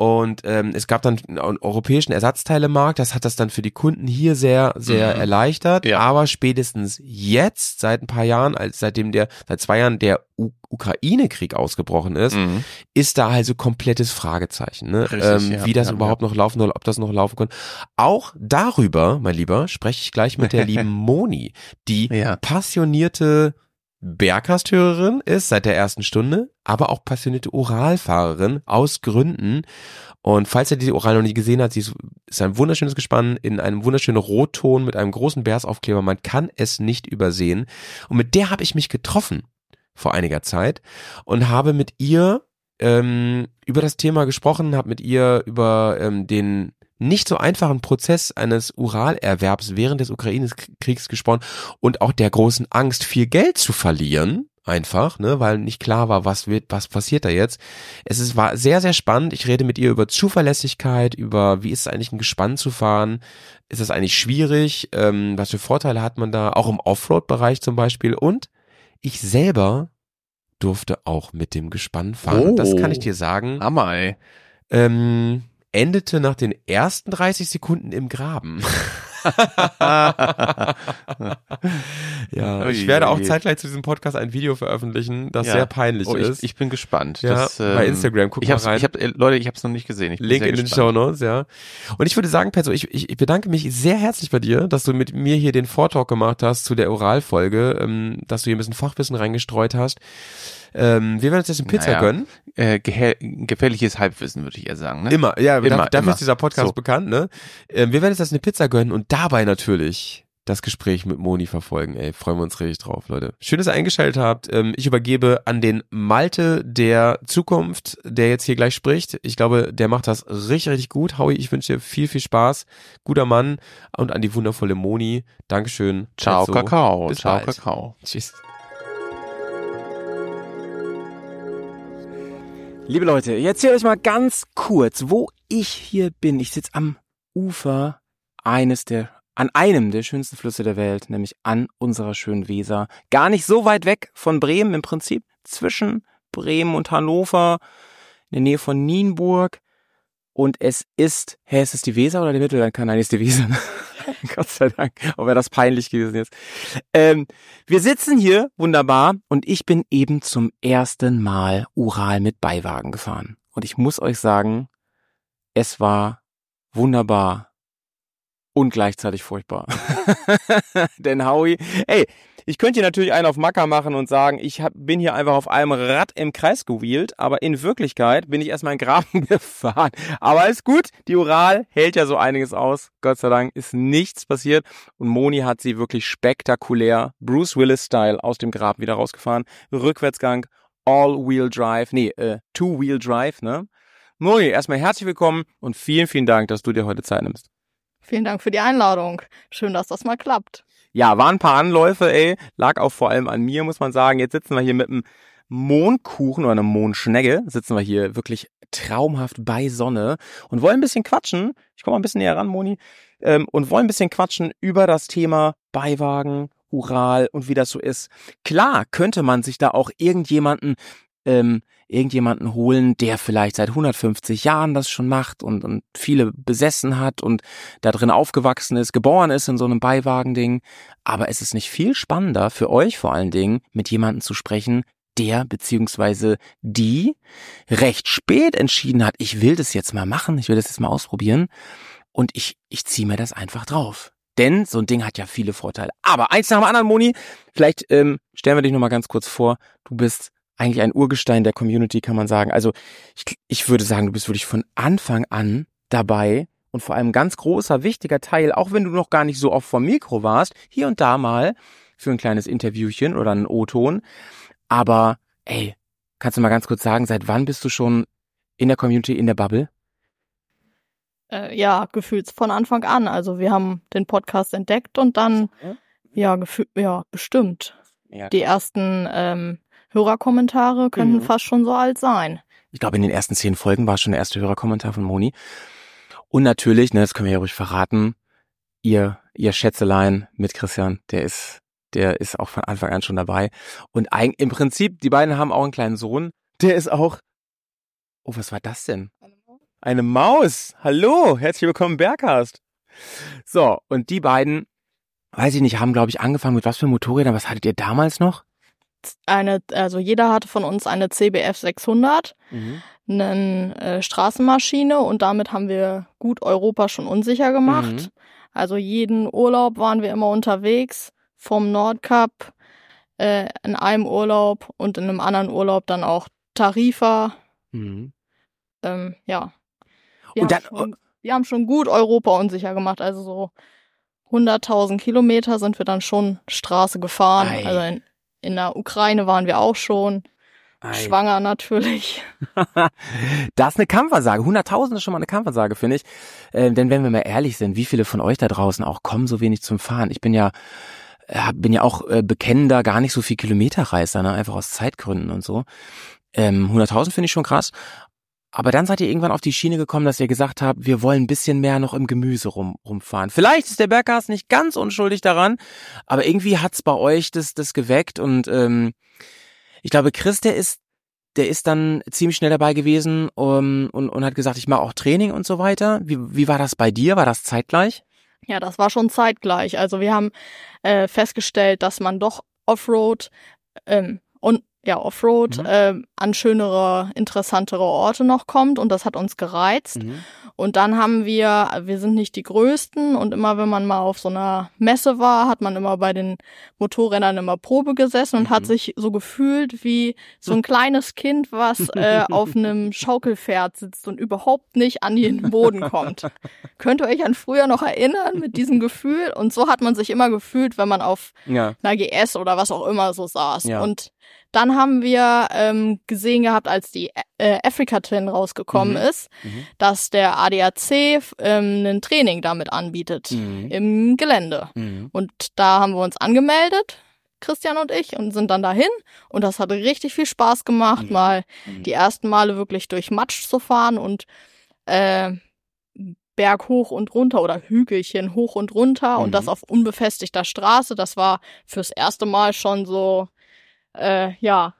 Und ähm, es gab dann einen europäischen Ersatzteilemarkt, das hat das dann für die Kunden hier sehr, sehr Mhm. erleichtert. Ja. Aber spätestens jetzt, seit ein paar Jahren, als seitdem der, seit zwei Jahren der Ukraine-Krieg ausgebrochen ist, Mhm. ist da also komplettes Fragezeichen, ne? Richtig, ähm, ja, wie das ja, überhaupt noch laufen soll, ob das noch laufen kann. Auch darüber, mein Lieber, spreche ich gleich mit der lieben Moni, die Ja. passionierte Berghast-Hörerin ist seit der ersten Stunde, aber auch passionierte Oralfahrerin aus Gründen. Und falls ihr die Oral noch nie gesehen hat, sie ist, ist ein wunderschönes Gespann in einem wunderschönen Rotton mit einem großen Bärsaufkleber. Man kann es nicht übersehen. Und mit der habe ich mich getroffen vor einiger Zeit und habe mit ihr ähm, über das Thema gesprochen, habe mit ihr über ähm, den nicht so einfachen Prozess eines Uralerwerbs während des Ukraine-Kriegs gesprochen und auch der großen Angst, viel Geld zu verlieren. Einfach, ne, weil nicht klar war, was wird, was passiert da jetzt. Es ist, war sehr, sehr spannend. Ich rede mit ihr über Zuverlässigkeit, über wie ist es eigentlich ein Gespann zu fahren. Ist das eigentlich schwierig? Ähm, was für Vorteile hat man da? Auch im Offroad-Bereich zum Beispiel. Und ich selber durfte auch mit dem Gespann fahren. Oh. Das kann ich dir sagen. Hammer, ey. Ähm, endete nach den ersten 30 Sekunden im Graben. ja, ich werde auch zeitgleich zu diesem Podcast ein Video veröffentlichen, das Ja. sehr peinlich Oh, ich, ist. ich bin gespannt. Ja, Das, bei ähm, Instagram, guck ich mal rein. Ich hab, äh, Leute, ich habe es noch nicht gesehen. Link in den gespannt. Show Notes, ja. Und ich würde sagen, Petzo, ich, ich, ich bedanke mich sehr herzlich bei dir, dass du mit mir hier den Vortalk gemacht hast zu der Oralfolge, ähm, dass du hier ein bisschen Fachwissen reingestreut hast. Ähm, wir werden uns jetzt eine Pizza Naja, gönnen. Äh, gefährliches Halbwissen, würde ich eher sagen. Ne? Immer, ja, Immer, dafür immer. ist dieser Podcast So. bekannt, ne? Ähm, wir werden uns jetzt eine Pizza gönnen und dabei natürlich das Gespräch mit Moni verfolgen. Ey, freuen wir uns richtig drauf, Leute. Schön, dass ihr eingeschaltet habt. Ähm, ich übergebe an den Malte der Zukunft, der jetzt hier gleich spricht. Ich glaube, der macht das richtig, richtig gut. Howie, ich wünsche dir viel, viel Spaß. Guter Mann. Und an die wundervolle Moni. Dankeschön. Ciao, Petzo. Kakao. Ciao, bald. Kakao. Tschüss. Liebe Leute, ich erzähle euch mal ganz kurz, wo ich hier bin. Ich sitze am Ufer eines der, an einem der schönsten Flüsse der Welt, nämlich an unserer schönen Weser. Gar nicht so weit weg von Bremen im Prinzip, zwischen Bremen und Hannover, in der Nähe von Nienburg. Und es ist, hä, ist es die Weser oder der Mittellandkanal? Nein, ist die Weser. ne? Gott sei Dank, auch wäre das peinlich gewesen jetzt. Ähm, wir sitzen hier, wunderbar, und ich bin eben zum ersten Mal Ural mit Beiwagen gefahren. Und ich muss euch sagen, es war wunderbar und gleichzeitig furchtbar. Denn Howie, ey, ich könnte hier natürlich einen auf Macker machen und sagen, ich hab, bin hier einfach auf einem Rad im Kreis gewheelt, aber in Wirklichkeit bin ich erstmal in Graben gefahren. Aber ist gut, die Ural hält ja so einiges aus. Gott sei Dank ist nichts passiert und Moni hat sie wirklich spektakulär Bruce Willis-Style aus dem Graben wieder rausgefahren. Rückwärtsgang, All-Wheel Drive, nee, äh, Two-Wheel Drive, ne? Moni, erstmal herzlich willkommen und vielen, vielen Dank, dass du dir heute Zeit nimmst. Vielen Dank für die Einladung. Schön, dass das mal klappt. Ja, waren ein paar Anläufe, ey. Lag auch vor allem an mir, muss man sagen. Jetzt sitzen wir hier mit einem Mohnkuchen oder einer Mohnschnecke sitzen wir hier wirklich traumhaft bei Sonne und wollen ein bisschen quatschen. Ich komme mal ein bisschen näher ran, Moni. Ähm, und wollen ein bisschen quatschen über das Thema Beiwagen, Ural und wie das so ist. Klar könnte man sich da auch irgendjemanden ähm, irgendjemanden holen, der vielleicht seit 150 Jahren das schon macht und, und viele besessen hat und da drin aufgewachsen ist, geboren ist in so einem Beiwagending. Aber es ist nicht viel spannender für euch vor allen Dingen, mit jemandem zu sprechen, der beziehungsweise die recht spät entschieden hat, ich will das jetzt mal machen, ich will das jetzt mal ausprobieren und ich, ich ziehe mir das einfach drauf. Denn so ein Ding hat ja viele Vorteile. Aber eins nach dem anderen, Moni, vielleicht ähm, stellen wir dich nochmal ganz kurz vor. Du bist eigentlich ein Urgestein der Community, kann man sagen. Also ich, ich würde sagen, du bist wirklich von Anfang an dabei und vor allem ganz großer, wichtiger Teil, auch wenn du noch gar nicht so oft vom Mikro warst, hier und da mal für ein kleines Interviewchen oder einen O-Ton. Aber ey, kannst du mal ganz kurz sagen, seit wann bist du schon in der Community, in der Bubble? Äh, ja, gefühlt von Anfang an. Also wir haben den Podcast entdeckt und dann, ja, gefühlt, ja, bestimmt. Ja, Die ersten ähm, Hörerkommentare könnten Mhm. fast schon so alt sein. Ich glaube, in den ersten zehn Folgen war schon der erste Hörerkommentar von Moni. Und natürlich, ne, das können wir ja ruhig verraten, ihr, ihr Schätzelein mit Christian, der ist, der ist auch von Anfang an schon dabei. Und eig- im Prinzip, die beiden haben auch einen kleinen Sohn, der ist auch, oh, was war das denn? Eine Maus. Hallo, herzlich willkommen, Berghast. So, und die beiden, weiß ich nicht, haben, glaube ich, angefangen mit was für Motorrädern? Was hattet ihr damals noch? Eine, also jeder hatte von uns eine CBF 600, eine äh, Straßenmaschine und damit haben wir gut Europa schon unsicher gemacht. Mhm. Also jeden Urlaub waren wir immer unterwegs, vom Nordkap äh, in einem Urlaub und in einem anderen Urlaub dann auch Tarifa. Mhm. Ähm, ja. Wir, Und haben dann- schon, wir haben schon gut Europa unsicher gemacht. Also so 100.000 Kilometer sind wir dann schon Straße gefahren. Ei. Also in, in der Ukraine waren wir auch schon. Ei. Schwanger natürlich. Das ist eine Kampfansage. 100.000 ist schon mal eine Kampfansage, finde ich. Ähm, denn wenn wir mal ehrlich sind, wie viele von euch da draußen auch kommen so wenig zum Fahren? Ich bin ja, äh, bin ja auch äh, bekennender, gar nicht so viel Kilometerreiser, ne? einfach aus Zeitgründen und so. Ähm, 100.000 finde ich schon krass. Aber dann seid ihr irgendwann auf die Schiene gekommen, dass ihr gesagt habt, wir wollen ein bisschen mehr noch im Gemüse rum, rumfahren. Vielleicht ist der Berggas nicht ganz unschuldig daran, aber irgendwie hat's bei euch das, das geweckt und ähm, ich glaube, Chris, der ist der ist dann ziemlich schnell dabei gewesen um, und, und hat gesagt, ich mache auch Training und so weiter. Wie, wie war das bei dir? War das zeitgleich? Ja, das war schon zeitgleich. Also wir haben äh, festgestellt, dass man doch Offroad ähm, und ja Offroad Mhm. ähm, an schönere, interessantere Orte noch kommt und das hat uns gereizt. Und dann haben wir, wir sind nicht die Größten und immer wenn man mal auf so einer Messe war, hat man immer bei den Motorrädern immer Probe gesessen und hat Mhm. sich so gefühlt wie so ein kleines Kind, was äh, auf einem Schaukelpferd sitzt und überhaupt nicht an den Boden kommt. Könnt ihr euch an früher noch erinnern mit diesem Gefühl? Und so hat man sich immer gefühlt, wenn man auf Ja. einer GS oder was auch immer so saß. Ja. Und dann haben wir ähm, gesehen gehabt, als die äh, Africa Twin rausgekommen Mhm. ist, Mhm. dass der ADAC ähm, ein Training damit anbietet Mhm. im Gelände. Mhm. Und da haben wir uns angemeldet, Christian und ich, und sind dann dahin. Und das hat richtig viel Spaß gemacht, Mhm. mal Mhm. die ersten Male wirklich durch Matsch zu fahren und äh, Berg hoch und runter oder Hügelchen hoch und runter Mhm. und das auf unbefestigter Straße. Das war fürs erste Mal schon so, äh, ja,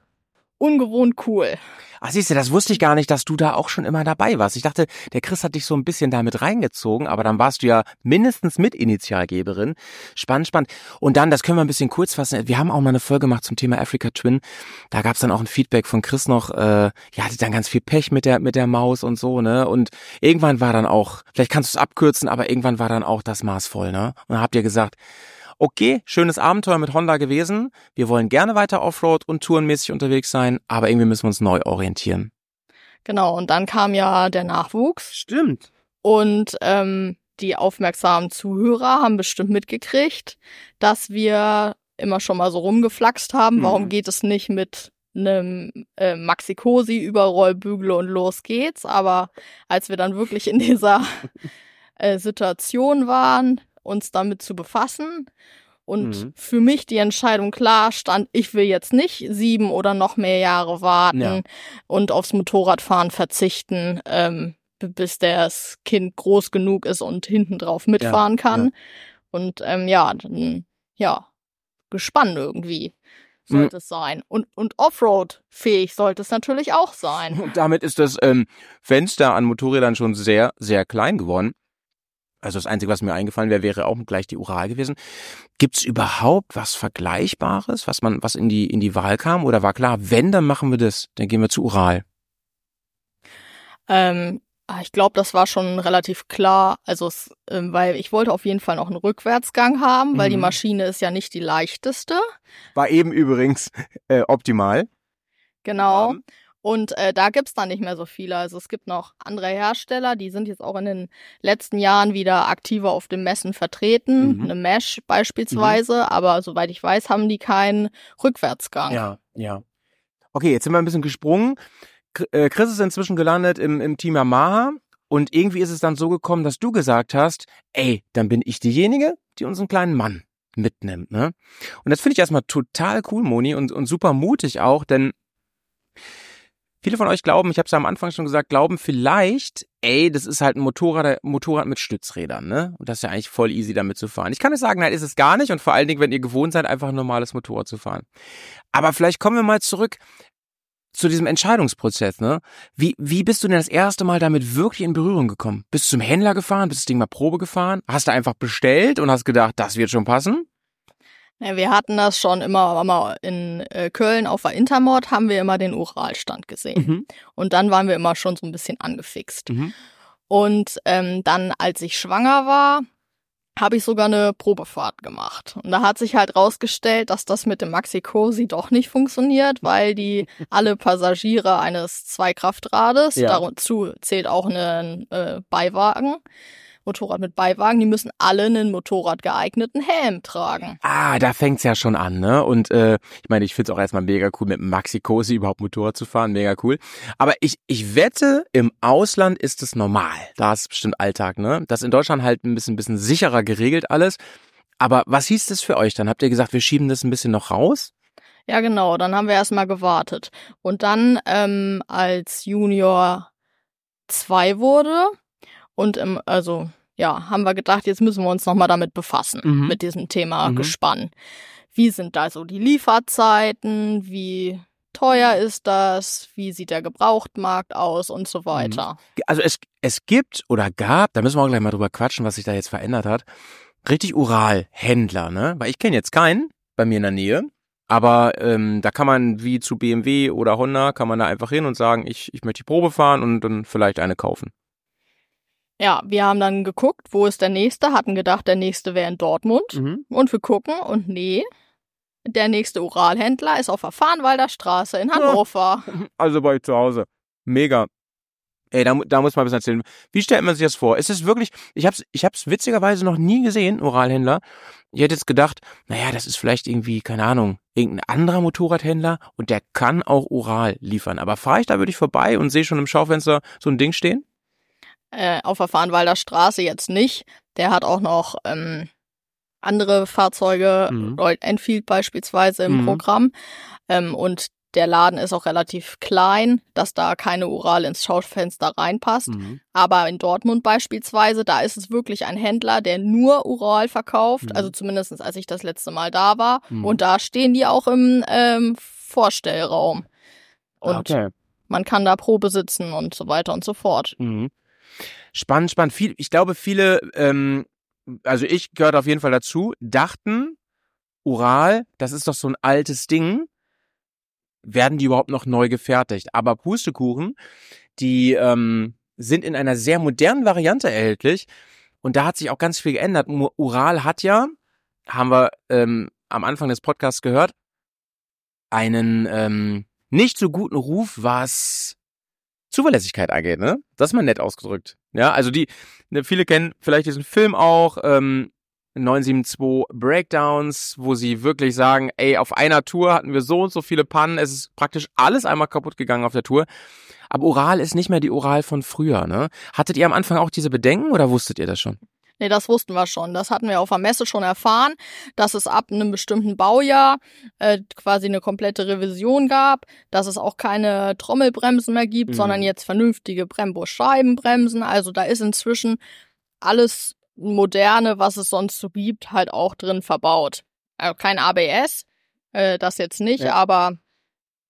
ungewohnt cool. Ach, siehst du, das wusste ich gar nicht, dass du da auch schon immer dabei warst. Ich dachte, der Chris hat dich so ein bisschen damit reingezogen, aber dann warst du ja mindestens Mitinitialgeberin. Spannend, spannend. Und dann, das können wir ein bisschen kurz fassen. Wir haben auch mal eine Folge gemacht zum Thema Africa Twin. Da gab's dann auch ein Feedback von Chris noch. Äh, ja, hatte dann ganz viel Pech mit der mit der Maus und so, ne? Und irgendwann war dann auch, vielleicht kannst du es abkürzen, aber irgendwann war dann auch das Maß voll, ne? Und dann habt ihr gesagt, okay, schönes Abenteuer mit Honda gewesen. Wir wollen gerne weiter Offroad und tourenmäßig unterwegs sein, aber irgendwie müssen wir uns neu orientieren. Genau, und dann kam ja der Nachwuchs Stimmt. und ähm, die aufmerksamen Zuhörer haben bestimmt mitgekriegt, dass wir immer schon mal so rumgeflaxt haben. Warum Mhm. geht es nicht mit einem äh, Maxi Cosi über Rollbügel und los geht's? Aber als wir dann wirklich in dieser äh, Situation waren, uns damit zu befassen und Mhm. für mich die Entscheidung klar stand, ich will jetzt nicht sieben oder noch mehr Jahre warten Ja. und aufs Motorradfahren verzichten, ähm, bis das Kind groß genug ist und hinten drauf mitfahren kann. Und ähm, ja, dann, ja, gespannt irgendwie sollte Mhm. es sein. Und, und Offroad-fähig sollte es natürlich auch sein. Und damit ist das ähm, Fenster an Motorrädern schon sehr, sehr klein geworden. Also das Einzige, was mir eingefallen wäre, wäre auch gleich die Ural gewesen. Gibt's überhaupt was Vergleichbares, was man, was in die in die Wahl kam? Oder war klar, wenn, dann machen wir das, dann gehen wir zu Ural. Ähm, ah, ich glaube, das war schon relativ klar. Also, es, ähm, weil ich wollte auf jeden Fall noch einen Rückwärtsgang haben, weil die Mhm. Maschine ist ja nicht die leichteste. War eben übrigens äh, optimal. Genau. haben. Und äh, da gibt's dann nicht mehr so viele. Also es gibt noch andere Hersteller, die sind jetzt auch in den letzten Jahren wieder aktiver auf den Messen vertreten. Mhm. Eine Mesh beispielsweise, aber soweit ich weiß, haben die keinen Rückwärtsgang. Ja, ja. Okay, jetzt sind wir ein bisschen gesprungen. Äh, Chris ist inzwischen gelandet im, im Team Yamaha und irgendwie ist es dann so gekommen, dass du gesagt hast, ey, dann bin ich diejenige, die unseren kleinen Mann mitnimmt, ne? Und das finde ich erstmal total cool, Moni, und, und super mutig auch, denn viele von euch glauben, ich habe es ja am Anfang schon gesagt, glauben vielleicht, ey, das ist halt ein Motorrad, Motorrad mit Stützrädern, ne? Und das ist ja eigentlich voll easy damit zu fahren. Ich kann euch sagen, nein, ist es gar nicht und vor allen Dingen, wenn ihr gewohnt seid, einfach ein normales Motorrad zu fahren. Aber vielleicht kommen wir mal zurück zu diesem Entscheidungsprozess, ne? Wie, wie bist du denn das erste Mal damit wirklich in Berührung gekommen? Bist du zum Händler gefahren? Bist du das Ding mal Probe gefahren? Hast du einfach bestellt und hast gedacht, das wird schon passen? Ja, wir hatten das schon immer, immer in äh, Köln auf der Intermod haben wir immer den Uralstand gesehen. Mhm. Und dann waren wir immer schon so ein bisschen angefixt. Mhm. Und ähm, dann, als ich schwanger war, habe ich sogar eine Probefahrt gemacht. Und da hat sich halt rausgestellt, dass das mit dem Maxi Cosi doch nicht funktioniert, weil die alle Passagiere eines Zweikraftrades, Ja. dazu zählt auch ein äh, Beiwagen, Motorrad mit Beiwagen, die müssen alle einen Motorrad geeigneten Helm tragen. Ah, da fängt's ja schon an, ne? Und äh, ich meine, ich find's auch erstmal mega cool, mit Maxi Cosi überhaupt Motorrad zu fahren, mega cool. Aber ich, ich wette, im Ausland ist es normal. Da ist bestimmt Alltag, ne? Das in Deutschland halt ein bisschen, bisschen sicherer geregelt alles. Aber was hieß das für euch dann? Habt ihr gesagt, wir schieben das ein bisschen noch raus? Ja, genau. Dann haben wir erstmal gewartet. Und dann, ähm, als Junior zwei wurde und im, also ja, haben wir gedacht, jetzt müssen wir uns nochmal damit befassen, Mhm. mit diesem Thema Mhm. Gespann. Wie sind da so die Lieferzeiten? Wie teuer ist das? Wie sieht der Gebrauchtmarkt aus und so weiter? Also es, es gibt oder gab, da müssen wir auch gleich mal drüber quatschen, was sich da jetzt verändert hat, richtig Ural-Händler, ne? Weil ich kenne jetzt keinen bei mir in der Nähe. Aber ähm, da kann man wie zu BMW oder Honda, kann man da einfach hin und sagen, ich, ich möchte die Probe fahren und dann vielleicht eine kaufen. Ja, wir haben dann geguckt, wo ist der nächste, hatten gedacht, der nächste wäre in Dortmund. Mhm. Und wir gucken und nee, der nächste Uralhändler ist auf der Farnwalder Straße in Hannover. Also bei euch zu Hause. Mega. Ey, da, da muss man ein bisschen erzählen. Wie stellt man sich das vor? Ist es wirklich, ich hab's, ich hab's witzigerweise noch nie gesehen, Oralhändler. Ich hätte jetzt gedacht, naja, das ist vielleicht irgendwie, keine Ahnung, irgendein anderer Motorradhändler und der kann auch Oral liefern. Aber fahre ich da wirklich vorbei und sehe schon im Schaufenster so ein Ding stehen? Äh, auf der Farnwalder Straße jetzt nicht. Der hat auch noch ähm, andere Fahrzeuge, Mhm. Royal Enfield beispielsweise im Mhm. Programm. Ähm, und der Laden ist auch relativ klein, dass da keine Ural ins Schaufenster reinpasst. Mhm. Aber in Dortmund beispielsweise, da ist es wirklich ein Händler, der nur Ural verkauft. Mhm. Also zumindestens als ich das letzte Mal da war. Mhm. Und da stehen die auch im ähm, Vorstellraum. Und okay. man kann da Probe sitzen und so weiter und so fort. Spannend, spannend. Viel, ich glaube, viele, ähm, also ich gehört auf jeden Fall dazu, dachten, Ural, das ist doch so ein altes Ding. Werden die überhaupt noch neu gefertigt? Aber Pustekuchen, die ähm, sind in einer sehr modernen Variante erhältlich. Und da hat sich auch ganz viel geändert. Ural hat ja, haben wir ähm, am Anfang des Podcasts gehört, einen ähm, nicht so guten Ruf, was Zuverlässigkeit angeht, ne? Das ist mal nett ausgedrückt. Ja, also die, ne, viele kennen vielleicht diesen Film auch, ähm, 972 Breakdowns, wo sie wirklich sagen, ey, auf einer Tour hatten wir so und so viele Pannen, es ist praktisch alles einmal kaputt gegangen auf der Tour. Aber Oral ist nicht mehr die Oral von früher, ne? Hattet ihr am Anfang auch diese Bedenken oder wusstet ihr das schon? Nee, das wussten wir schon. Das hatten wir auf der Messe schon erfahren, dass es ab einem bestimmten Baujahr äh, quasi eine komplette Revision gab, dass es auch keine Trommelbremsen mehr gibt, Mhm. sondern jetzt vernünftige Brembo-Scheibenbremsen. Also da ist inzwischen alles Moderne, was es sonst so gibt, halt auch drin verbaut. Also kein ABS, äh, das jetzt nicht, Ja. aber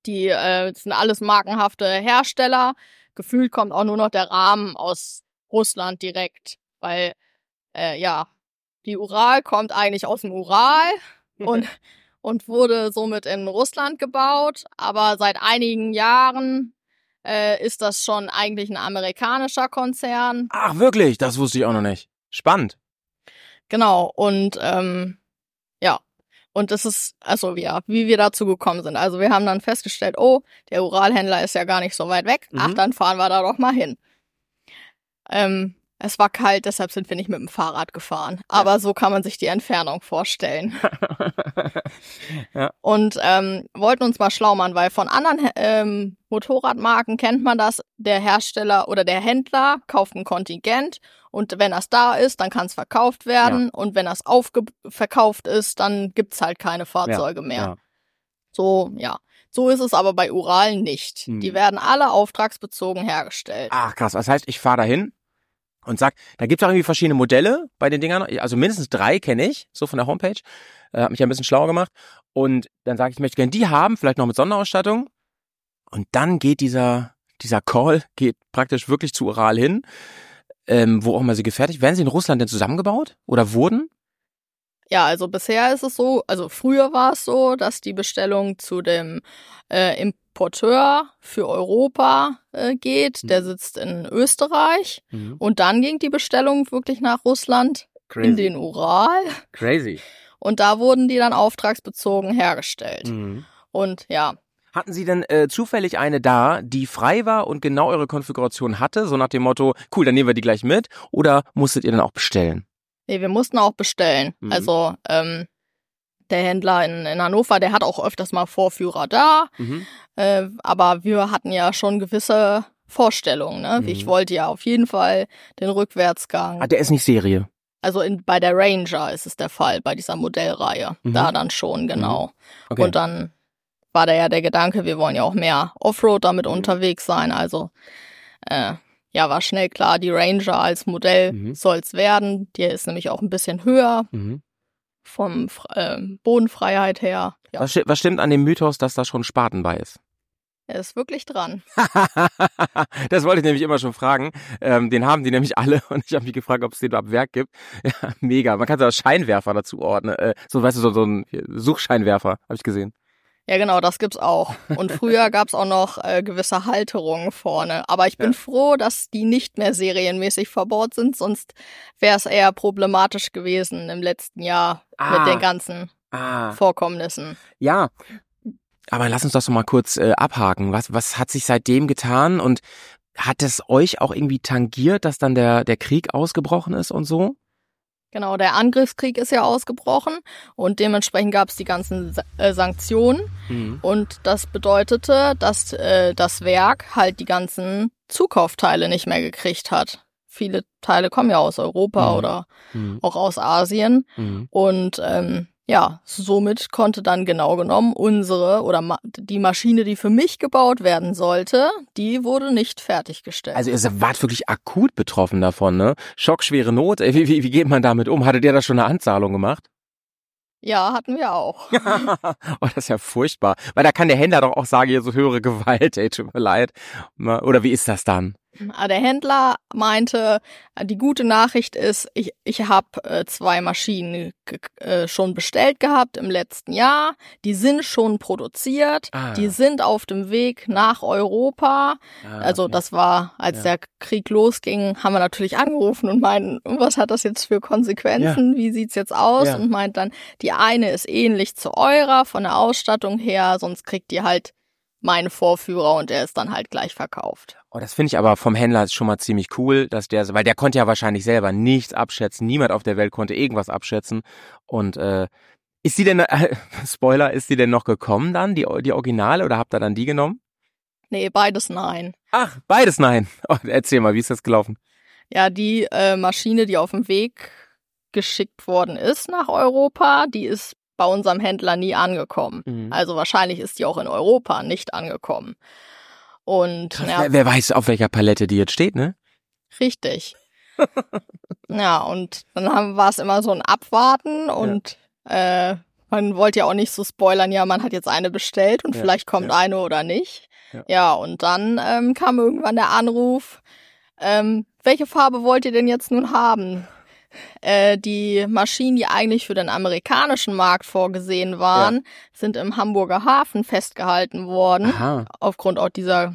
die äh, sind alles markenhafte Hersteller. Gefühlt kommt auch nur noch der Rahmen aus Russland direkt, weil äh, ja, die Ural kommt eigentlich aus dem Ural und, und wurde somit in Russland gebaut. Aber seit einigen Jahren äh, ist das schon eigentlich ein amerikanischer Konzern. Ach, wirklich? Das wusste ich auch noch nicht. Spannend. Genau, und ähm, ja. Und das ist, also ja, wie wir dazu gekommen sind. Also wir haben dann festgestellt, oh, der Uralhändler ist ja gar nicht so weit weg. Ach, Mhm. dann fahren wir da doch mal hin. Ähm, es war kalt, deshalb sind wir nicht mit dem Fahrrad gefahren. Aber so kann man sich die Entfernung vorstellen. Ja. Und ähm, wollten uns mal schlau machen, weil von anderen ähm, Motorradmarken kennt man das. Der Hersteller oder der Händler kauft ein Kontingent und wenn das da ist, dann kann es verkauft werden. Und wenn das aufverkauft ist, dann gibt's halt keine Fahrzeuge mehr. Ja. So, ja. So ist es aber bei Ural nicht. Hm. Die werden alle auftragsbezogen hergestellt. Ach krass, das heißt, ich fahre dahin und sag, da gibt's auch irgendwie verschiedene Modelle bei den Dingern. Also mindestens drei kenne ich, so von der Homepage. Äh, hat mich ja ein bisschen schlauer gemacht. Und dann sage ich, ich möchte gerne die haben, vielleicht noch mit Sonderausstattung. Und dann geht dieser, dieser Call, geht praktisch wirklich zu Ural hin, ähm, wo auch immer sie gefertigt. Werden sie in Russland denn zusammengebaut? Oder wurden? Ja, also bisher ist es so, also früher war es so, dass die Bestellung zu dem äh, Importeur für Europa äh, geht. Der sitzt in Österreich. Und dann ging die Bestellung wirklich nach Russland in den Ural. Crazy. Und da wurden die dann auftragsbezogen hergestellt. Mhm. Und ja, Hatten Sie denn äh, zufällig eine da, die frei war und genau eure Konfiguration hatte, so nach dem Motto, cool, dann nehmen wir die gleich mit, oder musstet ihr dann auch bestellen? nee, wir mussten auch bestellen. Mhm. Also ähm, der Händler in, in Hannover, der hat auch öfters mal Vorführer da. Äh, aber wir hatten ja schon gewisse Vorstellungen. Ne? Mhm. Ich wollte ja auf jeden Fall den Rückwärtsgang. Ah, der ist nicht Serie. Also in, bei der Ranger ist es der Fall, bei dieser Modellreihe. Mhm. Da dann schon, genau. Okay. Und dann war da ja der Gedanke, wir wollen ja auch mehr Offroad damit Mhm. unterwegs sein. Also äh, ja, war schnell klar, die Ranger als Modell Mhm. soll's werden. Die ist nämlich auch ein bisschen höher mhm. Vom äh, Bodenfreiheit her. Ja, was, was stimmt an dem Mythos, dass da schon Spaten bei ist? er ist wirklich dran. das wollte ich nämlich immer schon fragen. Ähm, den haben die nämlich alle und ich habe mich gefragt, ob es den ab Werk gibt. Ja, mega. Man kann so Scheinwerfer dazu ordnen. Äh, so, weißt du, so, so ein Suchscheinwerfer, habe ich gesehen. Ja, genau, das gibt's auch. Und früher gab's auch noch äh, gewisse Halterungen vorne. Aber ich bin froh, dass die nicht mehr serienmäßig verbaut sind, sonst wäre es eher problematisch gewesen im letzten Jahr Ah. mit den ganzen Ah. Vorkommnissen. Ja. Aber lass uns das doch mal kurz äh, abhaken. Was, was hat sich seitdem getan und hat es euch auch irgendwie tangiert, dass dann der, der Krieg ausgebrochen ist und so? Genau, der Angriffskrieg ist ja ausgebrochen und dementsprechend gab's die ganzen äh, Sanktionen. Und das bedeutete, dass äh, das Werk halt die ganzen Zukaufteile nicht mehr gekriegt hat. Viele Teile kommen ja aus Europa Mhm. oder Mhm. auch aus Asien. Mhm. Und ähm, ja, somit konnte dann genau genommen unsere oder ma die Maschine, die für mich gebaut werden sollte, die wurde nicht fertiggestellt. Also ihr wart wirklich akut betroffen davon, ne? Schockschwere Not. Ey, Wie, wie, wie geht man damit um? Hattet ihr da schon eine Anzahlung gemacht? ja, hatten wir auch. oh, das ist ja furchtbar. Weil da kann der Händler doch auch sagen, ihr so höhere Gewalt, ey, tut mir leid. Oder wie ist das dann? Ah, Der Händler meinte, äh, die gute Nachricht ist, ich, ich habe äh, zwei Maschinen äh, schon bestellt gehabt im letzten Jahr. Die sind schon produziert. Ah. Die sind auf dem Weg nach Europa. Also das war, als Ja. der Krieg losging, haben wir natürlich angerufen und meinten, was hat das jetzt für Konsequenzen? Wie sieht's jetzt aus? Ja. Und meint dann, die eine ist ähnlich zu eurer von der Ausstattung her, sonst kriegt ihr halt meinen Vorführer und der ist dann halt gleich verkauft. Oh, das finde ich aber vom Händler schon mal ziemlich cool, dass der, weil der konnte ja wahrscheinlich selber nichts abschätzen. Niemand auf der Welt konnte irgendwas abschätzen. Und äh, ist sie denn, äh, Spoiler, ist sie denn noch gekommen dann, die, die Originale, oder habt ihr dann die genommen? Nee, beides nein. Ach, beides nein. Oh, erzähl mal, wie ist das gelaufen? Ja, die äh, Maschine, die auf dem Weg geschickt worden ist nach Europa, die ist bei unserem Händler nie angekommen. Mhm. Also wahrscheinlich ist die auch in Europa nicht angekommen. Und ja, wer, wer weiß, auf welcher Palette die jetzt steht, ne? Richtig. ja, und dann haben, war es immer so ein Abwarten und äh, man wollte ja auch nicht so spoilern, ja, man hat jetzt eine bestellt und Ja, vielleicht kommt ja. eine oder nicht. Ja. Ja, und dann ähm, kam irgendwann der Anruf, ähm, welche Farbe wollt ihr denn jetzt nun haben? Äh, die Maschinen, die eigentlich für den amerikanischen Markt vorgesehen waren, sind im Hamburger Hafen festgehalten worden Aha, aufgrund auch dieser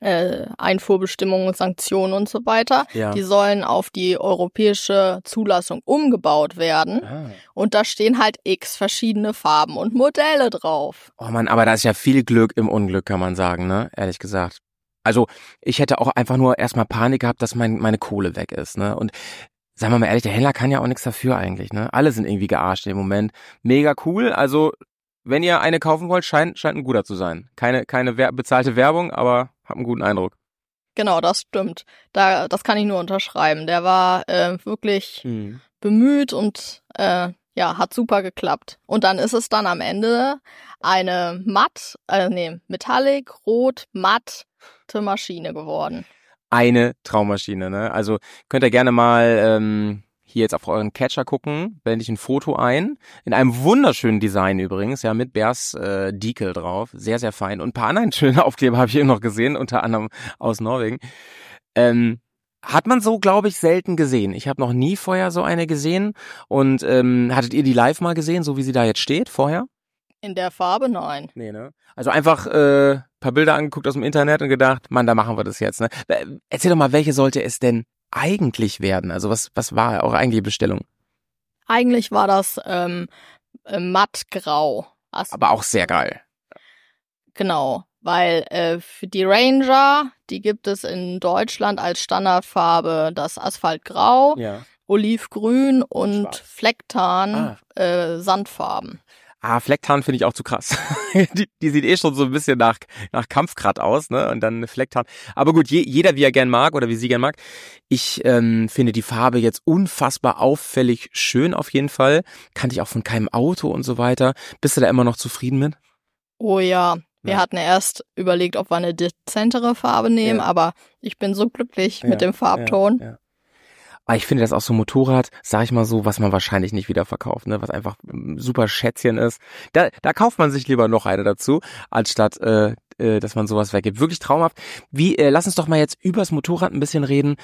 äh, Einfuhrbestimmungen und Sanktionen und so weiter. ja. Die sollen auf die europäische Zulassung umgebaut werden. Ah. Und da stehen halt x verschiedene Farben und Modelle drauf. Oh Mann, aber da ist ja viel Glück im Unglück, kann man sagen, ne? Ehrlich gesagt. Also, ich hätte auch einfach nur erstmal Panik gehabt, dass mein, meine Kohle weg ist, ne? Und sagen wir mal ehrlich, der Händler kann ja auch nichts dafür eigentlich, ne? Alle sind irgendwie gearscht im Moment. Mega cool. Also, wenn ihr eine kaufen wollt, scheint, scheint ein guter zu sein. Keine, keine wer bezahlte Werbung, aber hab einen guten Eindruck. Genau, das stimmt. Da, das kann ich nur unterschreiben. Der war äh, wirklich bemüht und äh, ja, hat super geklappt. Und dann ist es dann am Ende eine matt, äh, nee, metallic, rot, matte Maschine geworden. Eine Traummaschine, ne? Also könnt ihr gerne mal ähm, hier jetzt auf euren Catcher gucken, blende ich ein Foto ein. In einem wunderschönen Design übrigens, ja, mit Bärs äh, Diekel drauf. Sehr, sehr fein. Und ein paar anderen schöne Aufkleber habe ich eben noch gesehen, unter anderem aus Norwegen. Ähm, hat man so, glaube ich, selten gesehen. Ich habe noch nie vorher so eine gesehen. Und ähm, hattet ihr die live mal gesehen, so wie sie da jetzt steht, vorher? In der Farbe nein. Nee, ne? Also einfach äh, paar Bilder angeguckt aus dem Internet und gedacht, Mann, da machen wir das jetzt, ne? Äh, Erzähl doch mal, welche sollte es denn eigentlich werden? Also was, was war eure eigentliche Bestellung? Eigentlich war das ähm, äh, mattgrau. Aber auch sehr geil. Genau, weil äh, für die Ranger, die gibt es in Deutschland als Standardfarbe das Asphaltgrau, Ja. Olivgrün und Schwarz. Flecktarn äh, Sandfarben. Ah, Flecktarn finde ich auch zu krass. die, die sieht eh schon so ein bisschen nach, nach Kampfkrat aus, ne? Und dann Flecktarn. Aber gut, je, jeder wie er gern mag oder wie sie gern mag. Ich ähm, finde die Farbe jetzt unfassbar auffällig schön auf jeden Fall. Kannte ich auch von keinem Auto und so weiter. Bist du da immer noch zufrieden mit? Oh ja, wir Ja. hatten erst überlegt, ob wir eine dezentere Farbe nehmen, Ja. aber ich bin so glücklich Ja, mit dem Farbton. Aber ich finde das auch so ein Motorrad, sag ich mal so, was man wahrscheinlich nicht wieder verkauft, ne? was einfach ein super Schätzchen ist. Da, da kauft man sich lieber noch eine dazu, anstatt äh, äh, dass man sowas weggibt. Wirklich traumhaft. Wie, äh, lass uns doch mal jetzt übers Motorrad ein bisschen reden.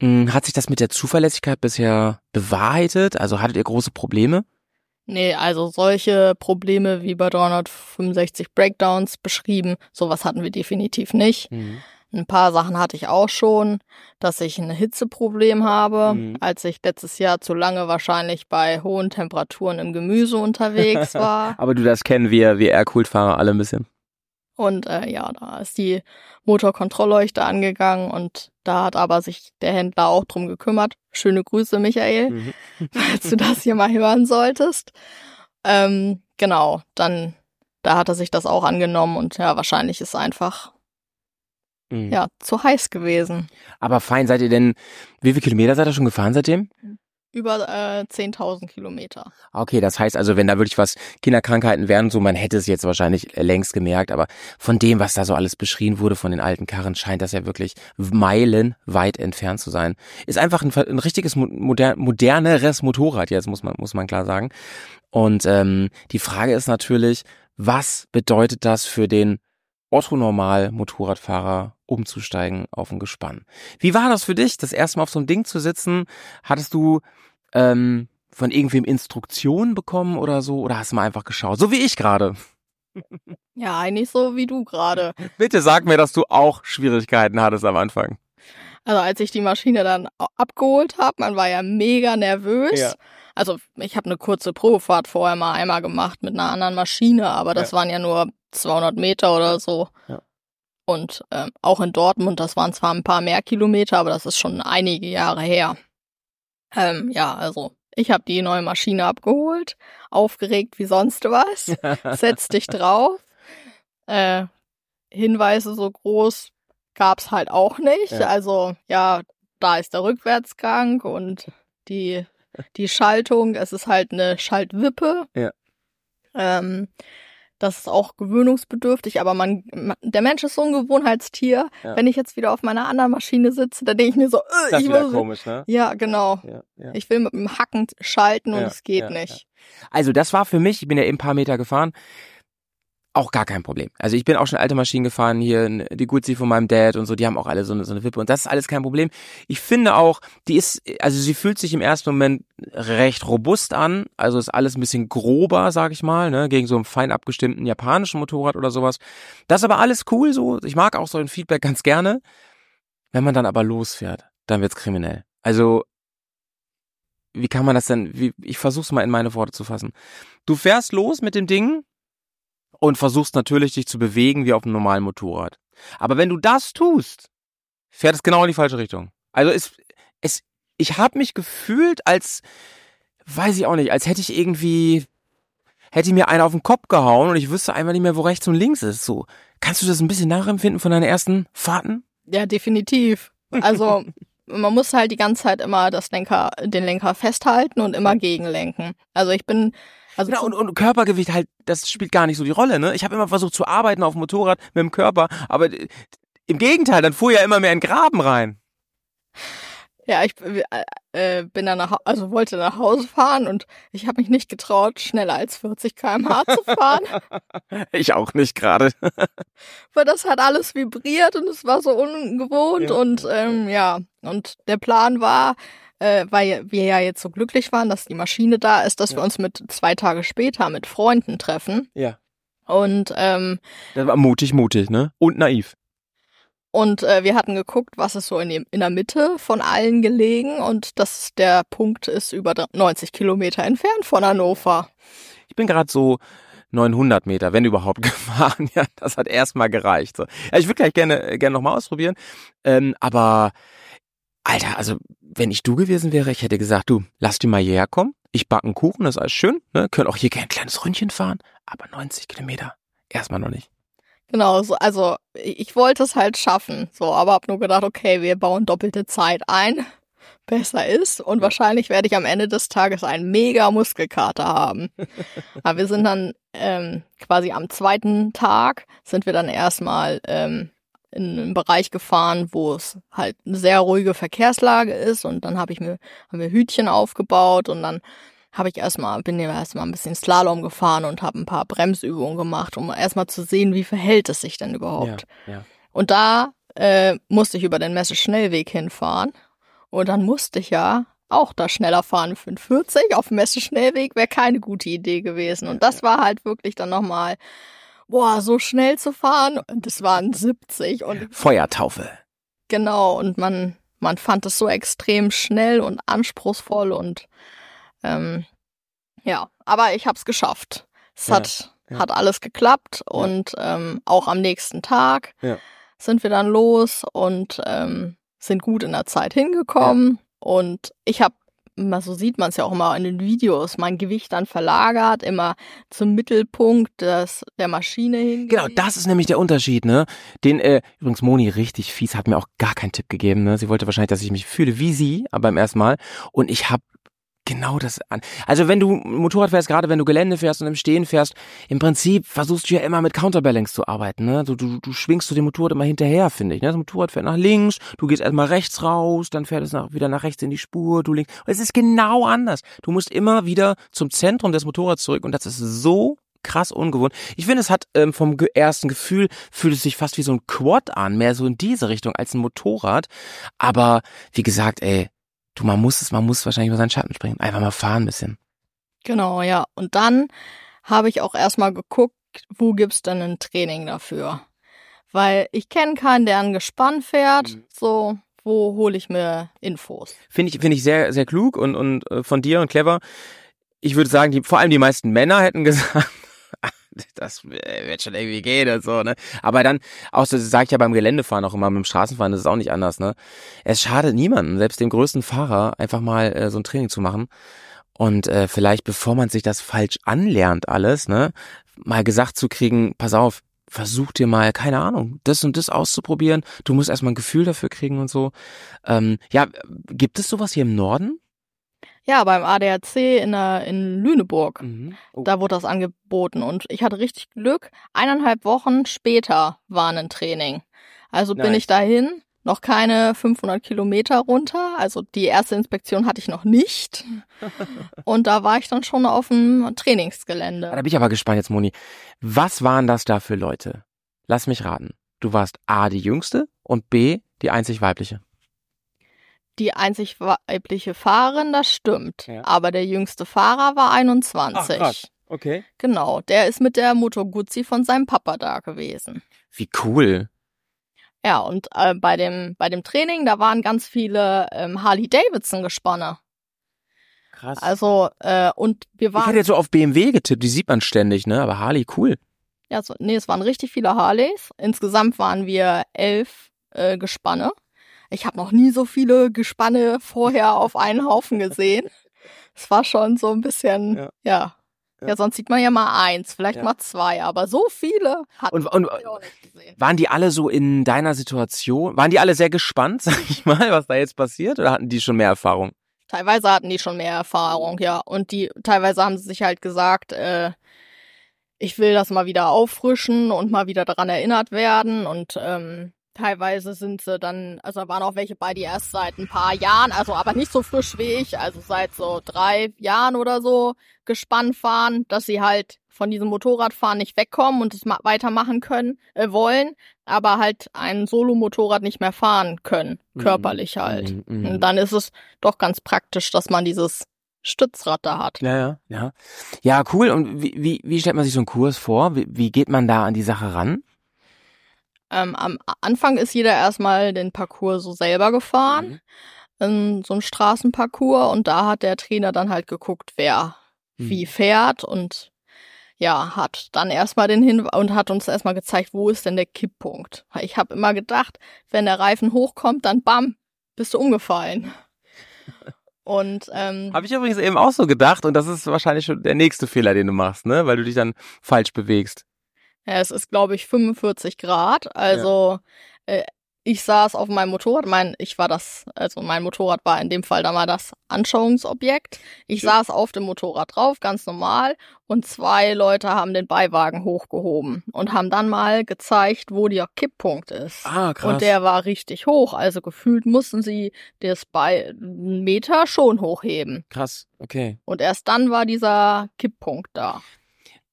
Hm, hat sich das mit der Zuverlässigkeit bisher bewahrheitet? Also hattet ihr große Probleme? Nee, also solche Probleme wie bei 365 Breakdowns beschrieben, sowas hatten wir definitiv nicht. Ein paar Sachen hatte ich auch schon, dass ich ein Hitzeproblem habe, Mhm. als ich letztes Jahr zu lange wahrscheinlich bei hohen Temperaturen im Gemüse unterwegs war. Aber du, das kennen wir, wir Air-Cooled-Fahrer alle ein bisschen. Und äh, ja, da ist die Motorkontrollleuchte angegangen und da hat aber sich der Händler auch drum gekümmert. Schöne Grüße, Michael, Mhm. falls du das hier mal hören solltest. Ähm, genau, dann da hat er sich das auch angenommen und ja, wahrscheinlich ist einfach Mhm. ja zu heiß gewesen. Aber fein, seid ihr denn, wie viele Kilometer seid ihr schon gefahren seitdem? Über äh, 10.000 Kilometer. Okay, das heißt also, wenn da wirklich was Kinderkrankheiten wären, so man hätte es jetzt wahrscheinlich längst gemerkt, aber von dem, was da so alles beschrien wurde von den alten Karren, scheint das ja wirklich meilenweit entfernt zu sein. Ist einfach ein, ein richtiges mo- moder moderneres Motorrad jetzt, muss man, muss man klar sagen. Und ähm, die Frage ist natürlich, was bedeutet das für den Otto-Normal-Motorradfahrer umzusteigen auf ein Gespann? Wie war das für dich, das erste Mal auf so einem Ding zu sitzen? Hattest du ähm, von irgendwem Instruktionen bekommen oder so? Oder hast du mal einfach geschaut? So wie ich gerade. Ja, eigentlich so wie du gerade. Bitte sag mir, dass du auch Schwierigkeiten hattest am Anfang. Also als ich die Maschine dann abgeholt habe, man war ja mega nervös. Ja. Also ich habe eine kurze Probefahrt vorher mal einmal gemacht mit einer anderen Maschine, aber das waren ja nur 200 Meter oder so. Ja. Und ähm, auch in Dortmund, das waren zwar ein paar mehr Kilometer, aber das ist schon einige Jahre her. Ähm, ja, also ich habe die neue Maschine abgeholt, aufgeregt wie sonst was. Setz dich drauf. Äh, Hinweise so groß gab's halt auch nicht. Ja. Also ja, da ist der Rückwärtsgang und die, die Schaltung, es ist halt eine Schaltwippe. Ja. Ähm, das ist auch gewöhnungsbedürftig, aber man, man der Mensch ist so ein Gewohnheitstier. Ja. Wenn ich jetzt wieder auf meiner anderen Maschine sitze, dann denke ich mir so, äh, Das ich muss, komisch, ne? ja, genau. Ja, ja. Ich will mit dem Hacken schalten und es geht nicht. Also das war für mich, ich bin ja eben ein paar Meter gefahren, auch gar kein Problem. Also ich bin auch schon alte Maschinen gefahren, hier die Guzzi von meinem Dad und so, die haben auch alle so eine, so eine Wippe und das ist alles kein Problem. Ich finde auch, die ist, also sie fühlt sich im ersten Moment recht robust an, also ist alles ein bisschen grober, sag ich mal, ne, gegen so einen fein abgestimmten japanischen Motorrad oder sowas. Das ist aber alles cool so, ich mag auch so ein Feedback ganz gerne. Wenn man dann aber losfährt, dann wird's kriminell. Also wie kann man das denn, wie, ich versuch's mal in meine Worte zu fassen. Du fährst los mit dem Ding und versuchst natürlich dich zu bewegen wie auf einem normalen Motorrad. Aber wenn du das tust, fährt es genau in die falsche Richtung. Also es, es, ich habe mich gefühlt als, weiß ich auch nicht, als hätte ich irgendwie, hätte mir einer auf den Kopf gehauen und ich wüsste einfach nicht mehr, wo rechts und links ist. So, kannst du das ein bisschen nachempfinden von deinen ersten Fahrten? Ja, definitiv. Also man muss halt die ganze Zeit immer das Lenker, den Lenker festhalten und immer gegenlenken. Also ich bin, also Genau, und, und Körpergewicht halt, das spielt gar nicht so die Rolle, ne? Ich habe immer versucht zu arbeiten auf dem Motorrad mit dem Körper, aber äh, im Gegenteil, dann fuhr ja immer mehr in Graben rein. Ja, ich äh, bin dann nach, also wollte nach Hause fahren und ich habe mich nicht getraut, schneller als 40 km/h zu fahren, Ich auch nicht gerade. weil das hat alles vibriert und es war so ungewohnt Ja. und ähm, ja, und der Plan war, äh, weil wir ja jetzt so glücklich waren, dass die Maschine da ist, dass wir uns mit zwei Tage später mit Freunden treffen Ja. und ähm, Das war mutig, mutig, ne? Und naiv. Und äh, wir hatten geguckt, was ist so in, dem, in der Mitte von allen gelegen und das der Punkt ist über 90 Kilometer entfernt von Hannover. Ich bin gerade so 900 Meter, wenn überhaupt, gefahren. Ja, das hat erstmal gereicht. So. Ja, ich würde gleich gerne, gerne nochmal ausprobieren. Ähm, aber, Alter, also, wenn ich du gewesen wäre, ich hätte gesagt, du, lass die mal hierher kommen. Ich backe einen Kuchen, das ist alles schön. Ne? Können auch hier gerne ein kleines Ründchen fahren. Aber 90 Kilometer, erstmal noch nicht. Genau, so, also ich, wollte es halt schaffen, so, aber hab nur gedacht, okay, wir bauen doppelte Zeit ein, besser ist. Und wahrscheinlich werde ich am Ende des Tages einen mega Muskelkater haben. aber wir sind dann ähm, quasi am zweiten Tag sind wir dann erstmal ähm, in einen Bereich gefahren, wo es halt eine sehr ruhige Verkehrslage ist. Und dann habe ich mir haben wir Hütchen aufgebaut und dann habe ich erstmal bin ja erstmal ein bisschen Slalom gefahren und habe ein paar Bremsübungen gemacht, um erstmal zu sehen, wie verhält es sich denn überhaupt. Ja, ja. Und da äh, musste ich über den Messeschnellweg hinfahren und dann musste ich ja auch da schneller fahren. 45 auf dem Messeschnellweg wäre keine gute Idee gewesen. Und das war halt wirklich dann nochmal, boah, so schnell zu fahren. Und es waren 70 und Feuertaufe. Genau, und man, man fand es so extrem schnell und anspruchsvoll und ähm, ja, aber ich habe es geschafft. Es Ja, hat, ja. hat alles geklappt und ähm, auch am nächsten Tag sind wir dann los und ähm, sind gut in der Zeit hingekommen. Und ich habe, so sieht man es ja auch immer in den Videos, mein Gewicht dann verlagert, immer zum Mittelpunkt des, der Maschine hin. Genau, das ist nämlich der Unterschied, ne? Den, äh, übrigens Moni richtig fies, hat mir auch gar keinen Tipp gegeben, ne? Sie wollte wahrscheinlich, dass ich mich fühle wie sie, aber beim ersten Mal. Und ich habe genau das an. Also wenn du Motorrad fährst, gerade wenn du Gelände fährst und im Stehen fährst, im Prinzip versuchst du ja immer mit Counterbalance zu arbeiten, ne? Du, du, du schwingst du dem Motorrad immer hinterher, finde ich, ne? Das Motorrad fährt nach links, du gehst erstmal rechts raus, dann fährt es nach, wieder nach rechts in die Spur, du links. Es ist genau anders. Du musst immer wieder zum Zentrum des Motorrads zurück und das ist so krass ungewohnt. Ich finde, es hat ähm, vom ersten Gefühl, fühlt es sich fast wie so ein Quad an, mehr so in diese Richtung als ein Motorrad. Aber wie gesagt, ey, du, man muss es, man muss wahrscheinlich über seinen Schatten springen. Einfach mal fahren ein bisschen. Genau, ja. Und dann habe ich auch erstmal geguckt, wo gibt's denn ein Training dafür? Weil ich kenne keinen, der ein Gespann fährt. So, wo hole ich mir Infos? Finde ich, finde ich sehr, sehr klug und, und äh, von dir und clever. Ich würde sagen, die, vor allem die meisten Männer hätten gesagt, das wird schon irgendwie gehen und so, ne? Aber dann, auch so sage ich ja beim Geländefahren auch immer, mit dem Straßenfahren das ist auch nicht anders, ne? Es schadet niemandem, selbst dem größten Fahrer, einfach mal äh, so ein Training zu machen. Und äh, vielleicht, bevor man sich das falsch anlernt, alles, ne, mal gesagt zu kriegen, pass auf, versuch dir mal, keine Ahnung, das und das auszuprobieren. Du musst erstmal ein Gefühl dafür kriegen und so. Ähm, ja, gibt es sowas hier im Norden? Ja, beim ADAC in, der, in Lüneburg. Oh. Da wurde das angeboten und ich hatte richtig Glück. Eineinhalb Wochen später war ein Training. Also bin Nice. ich dahin, noch keine 500 Kilometer runter. Also die erste Inspektion hatte ich noch nicht. Und da war ich dann schon auf dem Da Trainingsgelände. bin ich aber gespannt jetzt, Moni. Was waren das da für Leute? Lass mich raten. Du warst A, die Jüngste und B, die einzig weibliche. Die einzig weibliche Fahrerin, das stimmt. Ja. Aber der jüngste Fahrer war 21. Okay. Genau, der ist mit der Moto Guzzi von seinem Papa da gewesen. Wie cool. Ja, und äh, bei dem bei dem Training, da waren ganz viele ähm, Harley Davidson Gespanne. Krass. Also äh, und wir ich waren hätte jetzt so auf BMW getippt, die sieht man ständig, ne? Aber Harley, cool. ja so, nee, es waren richtig viele Harleys. Insgesamt waren wir elf äh, Gespanne. Ich habe noch nie so viele Gespanne vorher auf einen Haufen gesehen. Es war schon so ein bisschen Ja. ja. ja. Sonst sieht man ja mal eins, vielleicht Ja. mal zwei, aber so viele hat Und, und ich auch nicht gesehen. waren die alle so in deiner Situation? Waren die alle sehr gespannt, sag ich mal, was da jetzt passiert? Oder hatten die schon mehr Erfahrung? Teilweise hatten die schon mehr Erfahrung, ja. Und die teilweise haben sie sich halt gesagt, äh, ich will das mal wieder auffrischen und mal wieder daran erinnert werden. Und ähm, teilweise sind sie dann, also da waren auch welche bei, die erst seit ein paar Jahren, also aber nicht so frisch wie ich, also seit so drei Jahren oder so gespannt waren, dass sie halt von diesem Motorradfahren nicht wegkommen und es ma weitermachen können, äh, wollen, aber halt ein Solo-Motorrad nicht mehr fahren können, körperlich halt. Mhm, mhm. Und dann ist es doch ganz praktisch, dass man dieses Stützrad da hat. Ja, ja, ja. Ja, cool. Und wie, wie, wie stellt man sich so einen Kurs vor? Wie, wie geht man da an die Sache ran? Ähm, am Anfang ist jeder erstmal den Parcours so selber gefahren, ähm, so ein Straßenparcours und da hat der Trainer dann halt geguckt, wer Mhm. wie fährt und ja, hat dann erstmal den Hin und hat uns erstmal gezeigt, wo ist denn der Kipppunkt. Ich habe immer gedacht, wenn der Reifen hochkommt, dann bam, bist du umgefallen. Und ähm, Habe ich übrigens eben auch so gedacht und das ist wahrscheinlich schon der nächste Fehler, den du machst, ne? Weil du dich dann falsch bewegst. Ja, es ist, glaube ich, 45 Grad. Also äh, ich saß auf meinem Motorrad. Mein, ich war das, also mein Motorrad war in dem Fall dann mal das Anschauungsobjekt. Ich saß auf dem Motorrad drauf, ganz normal. Und zwei Leute haben den Beiwagen hochgehoben und haben dann mal gezeigt, wo der Kipppunkt ist. Ah, Und der war richtig hoch. Also gefühlt mussten sie das bei einen Meter schon hochheben. Krass, okay. Und erst dann war dieser Kipppunkt da.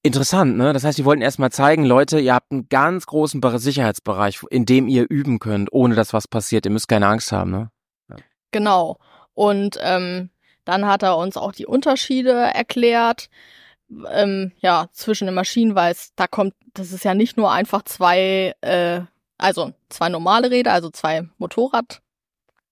Interessant, ne? Das heißt, die wollten erstmal zeigen, Leute, ihr habt einen ganz großen Be- Sicherheitsbereich, in dem ihr üben könnt, ohne dass was passiert. Ihr müsst keine Angst haben, ne? Genau. Und ähm, dann hat er uns auch die Unterschiede erklärt, ähm, ja, zwischen den Maschinen, weil es da kommt, das ist ja nicht nur einfach zwei, äh, also zwei normale Räder, also zwei Motorrad,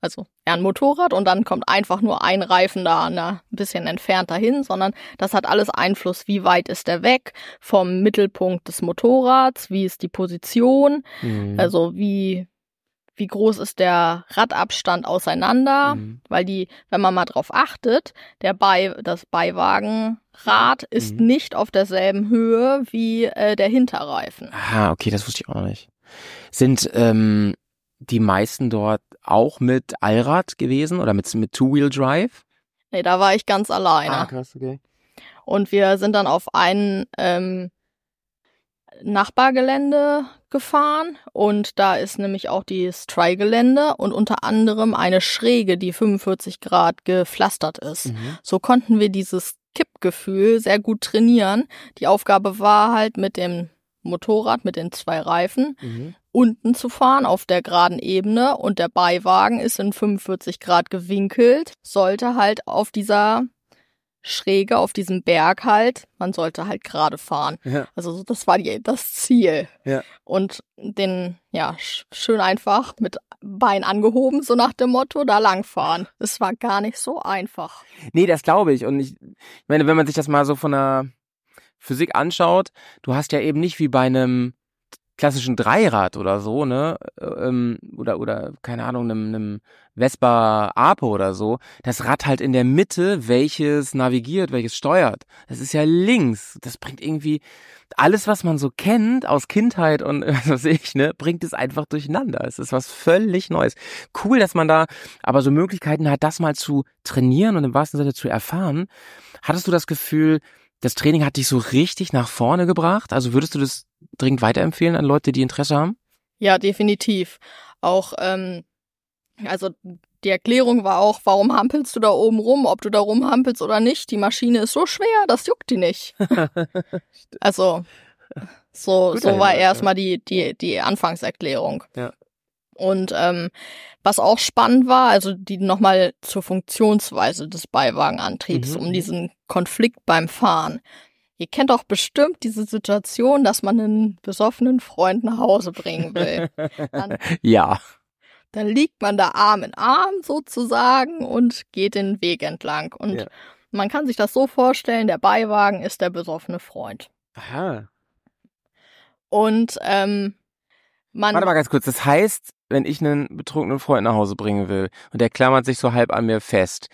also ja, ein Motorrad und dann kommt einfach nur ein Reifen da ein bisschen entfernt dahin, sondern das hat alles Einfluss, wie weit ist der weg vom Mittelpunkt des Motorrads, wie ist die Position, Mhm. also wie, wie groß ist der Radabstand auseinander, Mhm. weil die, wenn man mal drauf achtet, der Bei, das Beiwagenrad ist Mhm. nicht auf derselben Höhe wie äh, der Hinterreifen. Ah, okay, das wusste ich auch noch nicht. Sind ähm, die meisten dort auch mit Allrad gewesen oder mit, mit Two-Wheel-Drive? Nee, da war ich ganz alleine. krass, okay. Und wir sind dann auf ein ähm, Nachbargelände gefahren und da ist nämlich auch dieses Try-Gelände und unter anderem eine Schräge, die 45 Grad gepflastert ist. Mhm. So konnten wir dieses Kippgefühl sehr gut trainieren. Die Aufgabe war halt mit dem Motorrad, mit den zwei Reifen, Mhm. Unten zu fahren auf der geraden Ebene und der Beiwagen ist in 45 Grad gewinkelt, sollte halt auf dieser Schräge, auf diesem Berg halt, man sollte halt gerade fahren. Ja. Also so, das war die, das Ziel. Ja. Und den, ja, sch schön einfach mit Bein angehoben, so nach dem Motto, da langfahren. Es war gar nicht so einfach. Nee, das glaube ich. Und ich, ich meine, wenn man sich das mal so von der Physik anschaut, du hast ja eben nicht wie bei einem klassischen Dreirad oder so, ne, ähm, oder oder keine Ahnung, einem, einem Vespa Ape oder so, das Rad halt in der Mitte, welches navigiert, welches steuert. Das ist ja links. Das bringt irgendwie alles, was man so kennt aus Kindheit und was weiß ich, ne, bringt es einfach durcheinander. Es ist was völlig Neues. Cool, dass man da aber so Möglichkeiten hat, das mal zu trainieren und im wahrsten Sinne zu erfahren. Hattest du das Gefühl, das Training hat dich so richtig nach vorne gebracht? Also würdest du das dringend weiterempfehlen an Leute, die Interesse haben? Ja, definitiv. Auch, ähm, also die Erklärung war auch, warum hampelst du da oben rum, ob du da rumhampelst oder nicht. Die Maschine ist so schwer, das juckt die nicht. also so, Guter so war erstmal die, die, die Anfangserklärung. Ja. Und ähm, was auch spannend war, also die nochmal zur Funktionsweise des Beiwagenantriebs, Mhm. um diesen Konflikt beim Fahren. Ihr kennt doch bestimmt diese Situation, dass man einen besoffenen Freund nach Hause bringen will. Dann, Ja. dann liegt man da Arm in Arm sozusagen und geht den Weg entlang. Und Ja. man kann sich das so vorstellen, der Beiwagen ist der besoffene Freund. Aha. Und ähm, man Warte mal ganz kurz. Das heißt, wenn ich einen betrunkenen Freund nach Hause bringen will und der klammert sich so halb an mir fest,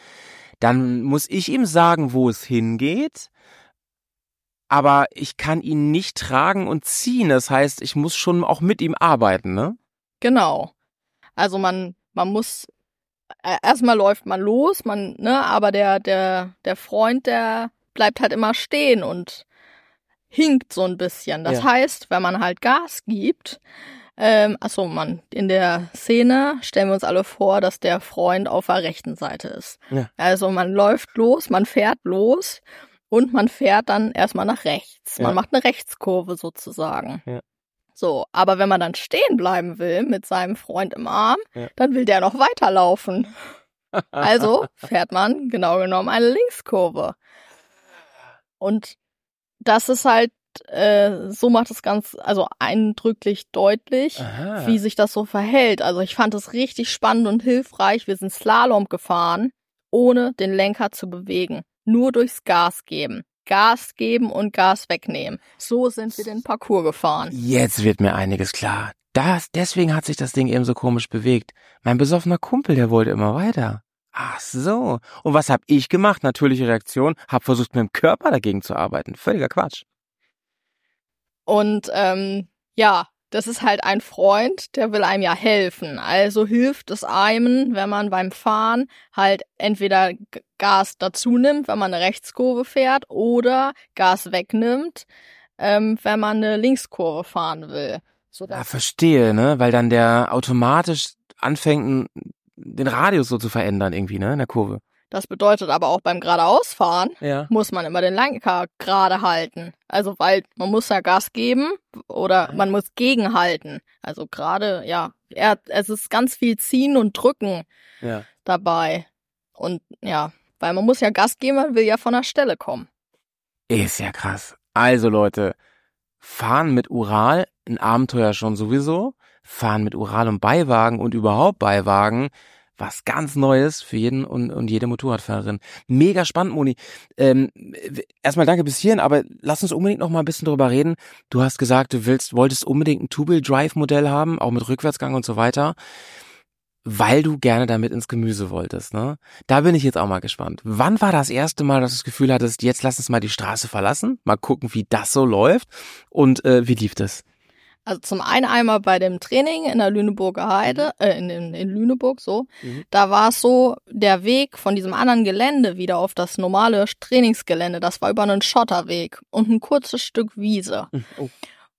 dann muss ich ihm sagen, wo es hingeht. Aber ich kann ihn nicht tragen und ziehen. Das heißt, ich muss schon auch mit ihm arbeiten, ne? Genau. Also man, man muss äh, erstmal läuft man los, man, ne, aber der, der, der Freund, der bleibt halt immer stehen und hinkt so ein bisschen. Das Ja. heißt, wenn man halt Gas gibt, ähm, achso, man, in der Szene stellen wir uns alle vor, dass der Freund auf der rechten Seite ist. Ja. Also man läuft los, man fährt los und man fährt dann erstmal nach rechts. Ja. Man macht eine Rechtskurve sozusagen. Ja. So, aber wenn man dann stehen bleiben will mit seinem Freund im Arm, Ja. dann will der noch weiterlaufen. Also fährt man genau genommen eine Linkskurve. Und das ist halt, äh, so macht es ganz, also eindrücklich deutlich, Aha. wie sich das so verhält. Also ich fand es richtig spannend und hilfreich. Wir sind Slalom gefahren, ohne den Lenker zu bewegen. Nur durchs Gas geben. Gas geben und Gas wegnehmen. So sind wir den Parcours gefahren. Jetzt wird mir einiges klar. Das, deswegen hat sich das Ding eben so komisch bewegt. Mein besoffener Kumpel, der wollte immer weiter. Ach so. Und was hab ich gemacht? Natürliche Reaktion. Hab versucht, mit dem Körper dagegen zu arbeiten. Völliger Quatsch. Und ähm, ja, das ist halt ein Freund, der will einem ja helfen. Also hilft es einem, wenn man beim Fahren halt entweder Gas dazu nimmt, wenn man eine Rechtskurve fährt, oder Gas wegnimmt, ähm, wenn man eine Linkskurve fahren will. So Ja, verstehe, ne? Weil dann der automatisch anfängt, den Radius so zu verändern irgendwie, ne? In der Kurve. Das bedeutet aber auch beim geradeausfahren Ja. muss man immer den Lenker gerade halten. Also weil man muss ja Gas geben oder man muss gegenhalten. Also gerade, ja, er, es ist ganz viel ziehen und drücken Ja. dabei. Und ja, weil man muss ja Gas geben, man will ja von der Stelle kommen. Ist ja krass. Also Leute, fahren mit Ural, ein Abenteuer schon sowieso. Fahren mit Ural und Beiwagen und überhaupt Beiwagen, was ganz Neues für jeden und, und jede Motorradfahrerin. Mega spannend, Moni. Ähm, erstmal danke bis hierhin, aber lass uns unbedingt noch mal ein bisschen drüber reden. Du hast gesagt, du willst, wolltest unbedingt ein Two-Wheel-Drive-Modell haben, auch mit Rückwärtsgang und so weiter, weil du gerne damit ins Gemüse wolltest, ne? Da bin ich jetzt auch mal gespannt. Wann war das erste Mal, dass du das Gefühl hattest, jetzt lass uns mal die Straße verlassen, mal gucken, wie das so läuft und äh, wie lief das? Also zum einen einmal bei dem Training in der Lüneburger Heide, äh, in, in, in Lüneburg so, Mhm. da war es so, der Weg von diesem anderen Gelände wieder auf das normale Trainingsgelände, das war über einen Schotterweg und ein kurzes Stück Wiese. Oh.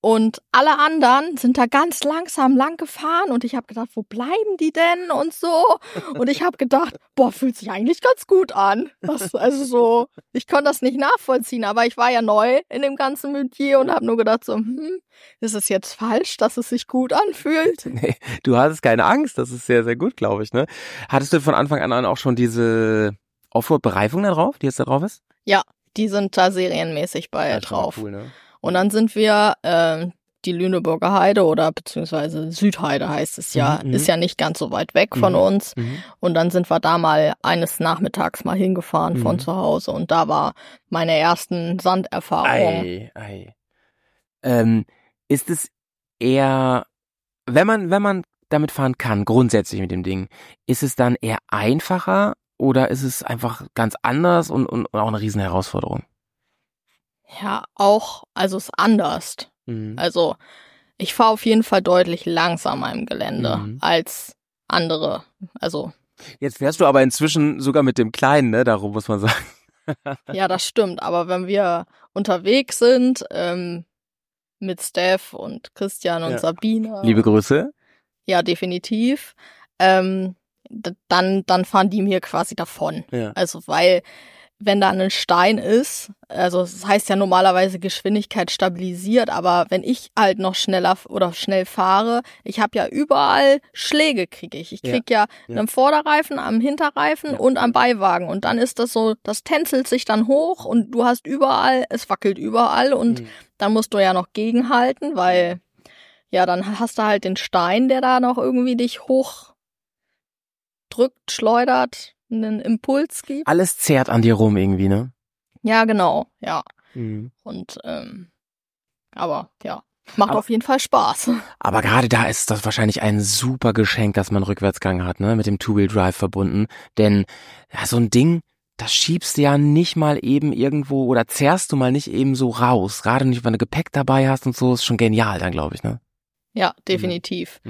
Und alle anderen sind da ganz langsam lang gefahren und ich habe gedacht, wo bleiben die denn und so. Und ich habe gedacht, boah, fühlt sich eigentlich ganz gut an. Das, also so, ich konnte das nicht nachvollziehen, aber ich war ja neu in dem ganzen Metier und habe nur gedacht so, hm, ist es jetzt falsch, dass es sich gut anfühlt? Nee, du hattest keine Angst, das ist sehr, sehr gut, glaube ich, ne? Hattest du von Anfang an auch schon diese Offroad-Bereifung da drauf, die jetzt da drauf ist? Die sind da serienmäßig bei Ja, drauf. Cool, ne? Und dann sind wir ähm, die Lüneburger Heide oder beziehungsweise Südheide heißt es ja, Mhm, mhm. ist ja nicht ganz so weit weg von Mhm. uns. Mhm. Und dann sind wir da mal eines Nachmittags mal hingefahren von Mhm. zu Hause und da war meine ersten Sanderfahrungen. Ei, ei. Ähm, ist es eher, wenn man, wenn man damit fahren kann, grundsätzlich mit dem Ding, ist es dann eher einfacher oder ist es einfach ganz anders und, und, und auch eine riesen Herausforderung? Ja, auch, also es ist anders. Mhm. Also ich fahre auf jeden Fall deutlich langsamer im Gelände Mhm. als andere. Also Jetzt fährst du aber inzwischen sogar mit dem Kleinen, ne? Darum muss man sagen. ja, das stimmt. Aber wenn wir unterwegs sind ähm, mit Steph und Christian und Ja. Sabine, Liebe Grüße. ja definitiv, ähm, dann dann fahren die mir quasi davon. Ja. Also weil wenn da ein Stein ist, also das heißt ja normalerweise Geschwindigkeit stabilisiert, aber wenn ich halt noch schneller oder schnell fahre, ich habe ja überall Schläge kriege ich. Ich Ja, krieg ja, ja. am Vorderreifen, am Hinterreifen Ja. und am Beiwagen und dann ist das so, das tänzelt sich dann hoch und du hast überall, es wackelt überall und Mhm. dann musst du ja noch gegenhalten, weil ja, dann hast du halt den Stein, der da noch irgendwie dich hoch drückt, schleudert, einen Impuls gibt. Alles zerrt an dir rum irgendwie, ne? Ja, genau, ja. Mhm. Und ähm, aber ja, macht Aber- auf jeden Fall Spaß. Aber gerade da ist das wahrscheinlich ein super Geschenk, dass man Rückwärtsgang hat, ne? Mit dem Two-Wheel-Drive verbunden. Denn ja, so ein Ding, das schiebst du ja nicht mal eben irgendwo oder zerrst du mal nicht eben so raus. Gerade nicht, wenn du Gepäck dabei hast und so, ist schon genial dann, glaube ich, ne? Ja, definitiv.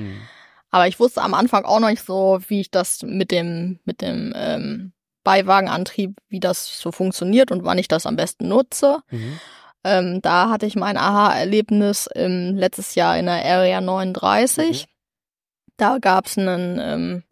Aber ich wusste am Anfang auch noch nicht so, wie ich das mit dem mit dem ähm, Beiwagenantrieb, wie das so funktioniert und wann ich das am besten nutze. Mhm. Ähm, da hatte ich mein Aha-Erlebnis im letztes Jahr in der Area 39. Da gab's einen ähm,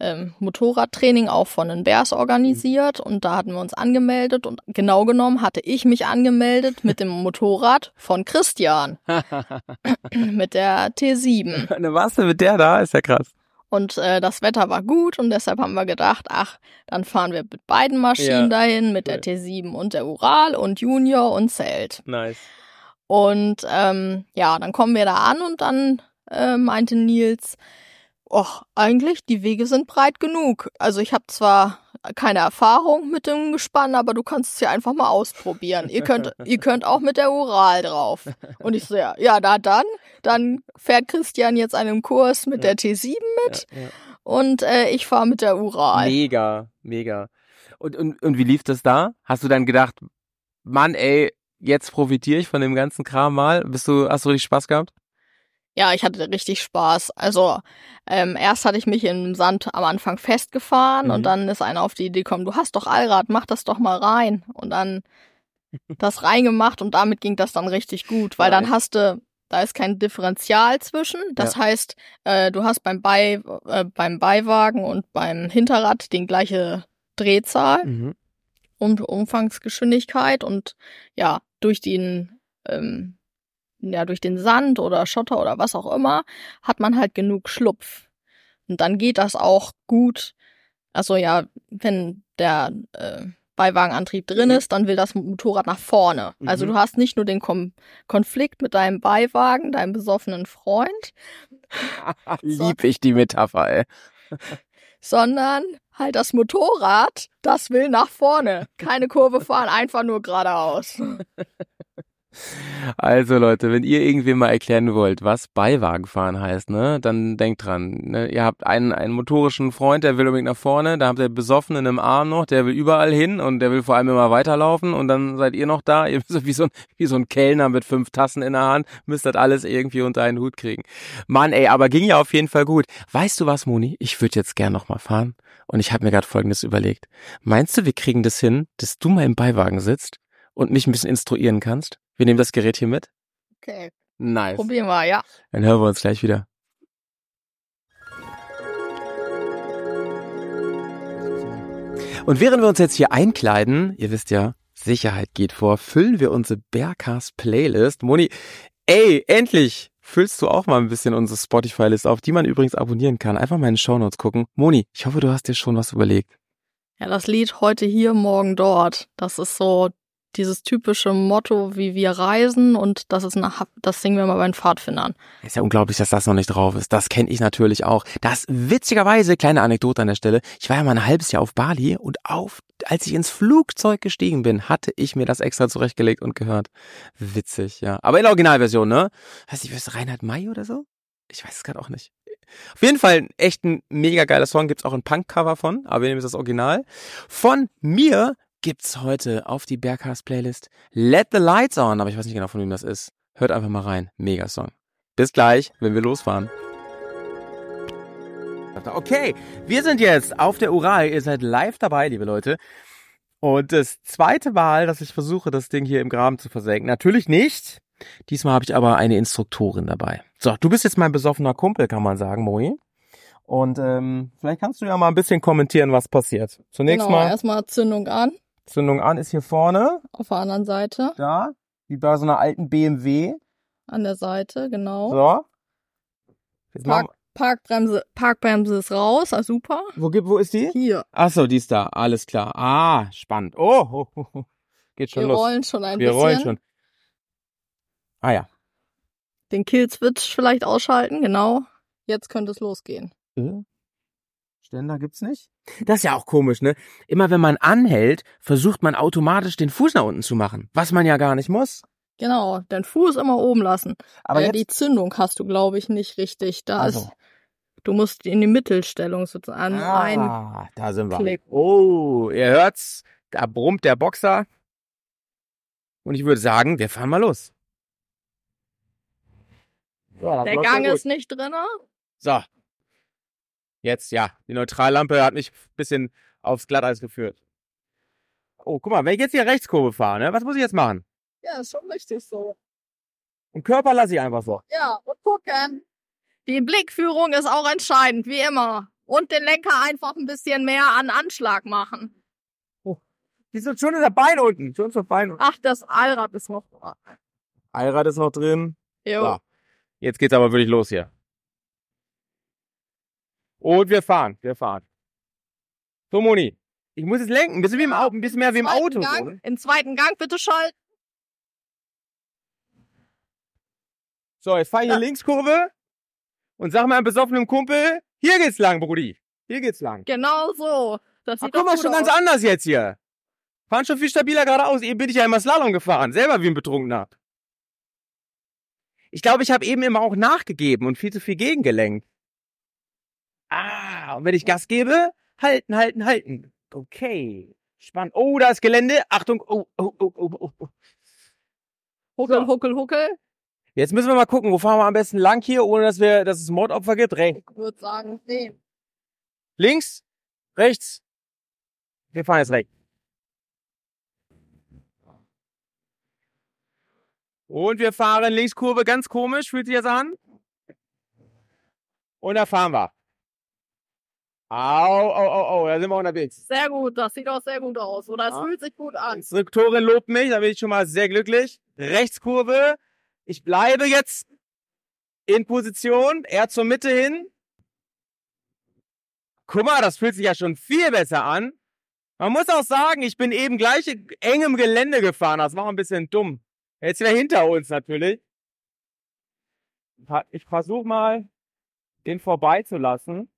ähm, Motorradtraining auch von den Bears organisiert und da hatten wir uns angemeldet und genau genommen hatte ich mich angemeldet mit dem Motorrad von Christian mit der T7 Eine was denn mit der da? Ist ja krass. und äh, das Wetter war gut und deshalb haben wir gedacht, ach, dann fahren wir mit beiden Maschinen Ja, dahin, mit cool. der T7 und der Ural und Junior und Zelt. Nice. Und ähm, ja, dann kommen wir da an und dann äh, meinte Nils, och, eigentlich, die Wege sind breit genug. Also ich habe zwar keine Erfahrung mit dem Gespann, aber du kannst es ja einfach mal ausprobieren. Ihr könnt, ihr könnt auch mit der Ural drauf. Und ich so, ja, ja, na dann, dann fährt Christian jetzt einen Kurs mit der T7 mit Ja, ja. und äh, ich fahre mit der Ural. Mega, mega. Und, und, und wie lief das da? Hast du dann gedacht, Mann, ey, jetzt profitiere ich von dem ganzen Kram mal? Bist du, hast du richtig Spaß gehabt? Ja, ich hatte richtig Spaß. Also ähm, erst hatte ich mich im Sand am Anfang festgefahren Mhm. und dann ist einer auf die Idee gekommen, du hast doch Allrad, mach das doch mal rein. Und dann das reingemacht und damit ging das dann richtig gut, weil dann hast du, da ist kein Differential zwischen. Das heißt, äh, du hast beim, Bei, äh, beim Beiwagen und beim Hinterrad den gleiche Drehzahl Mhm. und Umfangsgeschwindigkeit und ja, durch den ähm, ja, durch den Sand oder Schotter oder was auch immer, hat man halt genug Schlupf. Und dann geht das auch gut. Also ja, wenn der äh, Beiwagenantrieb drin ist, dann will das Motorrad nach vorne. Also Mhm. du hast nicht nur den Kom Konflikt mit deinem Beiwagen, deinem besoffenen Freund, Lieb ich die Metapher, ey. sondern halt das Motorrad, das will nach vorne. Keine Kurve fahren, einfach nur geradeaus. Also Leute, wenn ihr irgendwie mal erklären wollt, was Beiwagenfahren heißt, ne, dann denkt dran. Ne? Ihr habt einen, einen motorischen Freund, der will unbedingt nach vorne, da habt ihr Besoffenen im Arm noch, der will überall hin und der will vor allem immer weiterlaufen und dann seid ihr noch da, ihr müsst wie so ein, wie so ein Kellner mit fünf Tassen in der Hand, müsst das alles irgendwie unter einen Hut kriegen. Mann, ey, aber ging ja auf jeden Fall gut. Weißt du was, Moni? Ich würde jetzt gern noch mal fahren und ich habe mir gerade Folgendes überlegt. Meinst du, wir kriegen das hin, dass du mal im Beiwagen sitzt und mich ein bisschen instruieren kannst? Wir nehmen das Gerät hier mit. Okay, Nice. probieren wir, ja. Dann hören wir uns gleich wieder. Und während wir uns jetzt hier einkleiden, ihr wisst ja, Sicherheit geht vor, füllen wir unsere Bearcast Playlist. Moni, ey, endlich füllst du auch mal ein bisschen unsere Spotify-List auf, die man übrigens abonnieren kann. Einfach mal in den Shownotes gucken. Moni, ich hoffe, du hast dir schon was überlegt. Ja, das Lied heute hier, morgen dort. Das ist so dieses typische Motto, wie wir reisen und das ist eine, das singen wir mal bei den Pfadfindern. Ist ja unglaublich, dass das noch nicht drauf ist. Das kenne ich natürlich auch. Das witzigerweise, kleine Anekdote an der Stelle, ich war ja mal ein halbes Jahr auf Bali und auf als ich ins Flugzeug gestiegen bin, hatte ich mir das extra zurechtgelegt und gehört. Witzig, ja. Aber in der Originalversion, ne? Weiß ich, was Reinhard May oder so? Ich weiß es gerade auch nicht. Auf jeden Fall echt ein mega geiler Song. Gibt's auch ein Punk-Cover von, aber wir nehmen das Original. Von mir gibt's heute auf die Berghaus-Playlist Let the Lights On, aber ich weiß nicht genau, von wem das ist. Hört einfach mal rein. Mega Song. Bis gleich, wenn wir losfahren. Okay, wir sind jetzt auf der Ural. Ihr seid live dabei, liebe Leute. Und das zweite Mal, dass ich versuche, das Ding hier im Graben zu versenken. Natürlich nicht. Diesmal habe ich aber eine Instruktorin dabei. So, du bist jetzt mein besoffener Kumpel, kann man sagen, Moi. Und ähm, vielleicht kannst du ja mal ein bisschen kommentieren, was passiert. Zunächst genau, mal erstmal Zündung an, Zündung an ist hier vorne, auf der anderen Seite, da, wie bei so einer alten BMW. an der Seite, genau. So. Jetzt Park, Parkbremse, Parkbremse ist raus, ah, super. wo, gibt- wo ist die? Hier, Ach so, die ist da. Alles klar. Ah, spannend. Oh, oh, oh, geht schon wir los. rollen schon ein Wir bisschen. rollen schon. Ah ja. Den Killswitch vielleicht ausschalten, genau. Jetzt könnte es losgehen. Äh? Ständer gibt's nicht? Das ist ja auch komisch, ne? Immer wenn man anhält, versucht man automatisch den Fuß nach unten zu machen, was man ja gar nicht muss. Genau, den Fuß immer oben lassen. Aber äh, jetzt, die Zündung hast du, glaube ich, nicht richtig. Da Also. ist, du musst in die Mittelstellung sozusagen ein. ah, da sind wir. Klick. Oh, ihr hört's, da brummt der Boxer. Und ich würde sagen, wir fahren mal los. Ja, Der Gang ist nicht drinne. So. Jetzt, ja. Die Neutrallampe hat mich ein bisschen aufs Glatteis geführt. Oh, guck mal, wenn ich jetzt hier Rechtskurve fahre, ne, was muss ich jetzt machen? Ja, ist schon richtig so. Und Körper lasse ich einfach so. Ja, und gucken. Die Blickführung ist auch entscheidend, wie immer. Und den Lenker einfach ein bisschen mehr an Anschlag machen. Wieso schon ist der Bein unten? Schon das Bein unten. Ach, das Allrad ist noch dran. Allrad ist noch drin. Jo. So. Jetzt geht's aber wirklich los hier. Und wir fahren, wir fahren. So, Moni. Ich muss jetzt lenken. Ein bisschen, wie im Auto, ein bisschen mehr wie im Zweiten Auto. Gang, ne? In zweiten Gang bitte schalten. so jetzt fahr ich in die Linkskurve und sag mal einem besoffenen Kumpel, hier geht's lang, Brudi. Hier geht's lang. Genau so. Das Ach, sieht guck doch mal, schon ganz aus. anders jetzt hier. Fahren schon viel stabiler geradeaus. Eben bin ich ja immer Slalom gefahren. Selber wie ein Betrunkener. Ich glaube, ich habe eben immer auch nachgegeben und viel zu viel gegengelenkt. Ah, und wenn ich Gas gebe, halten, halten, halten. Okay. Spannend. Oh, da ist Gelände. Achtung. Oh, oh, oh, oh, oh, oh. Huckel, So. huckel, huckel. Jetzt müssen wir mal gucken, wo fahren wir am besten lang hier, ohne dass wir, dass es Mordopfer gibt. Rechts. Ich würde sagen, nee. Links. Rechts. Wir fahren jetzt rechts. Und wir fahren Linkskurve ganz komisch, fühlt sich das an? Und da fahren wir. Au, au, au, au, da sind wir unterwegs. Sehr gut, das sieht auch sehr gut aus. Oder es Ja. fühlt sich gut an. Instruktorin lobt mich, da bin ich schon mal sehr glücklich. Rechtskurve. Ich bleibe jetzt in Position, eher zur Mitte hin. Guck mal, das fühlt sich ja schon viel besser an. Man muss auch sagen, ich bin eben gleich in engem Gelände gefahren. Das war ein bisschen dumm. Jetzt wieder hinter uns natürlich. Ich versuche mal, den vorbeizulassen.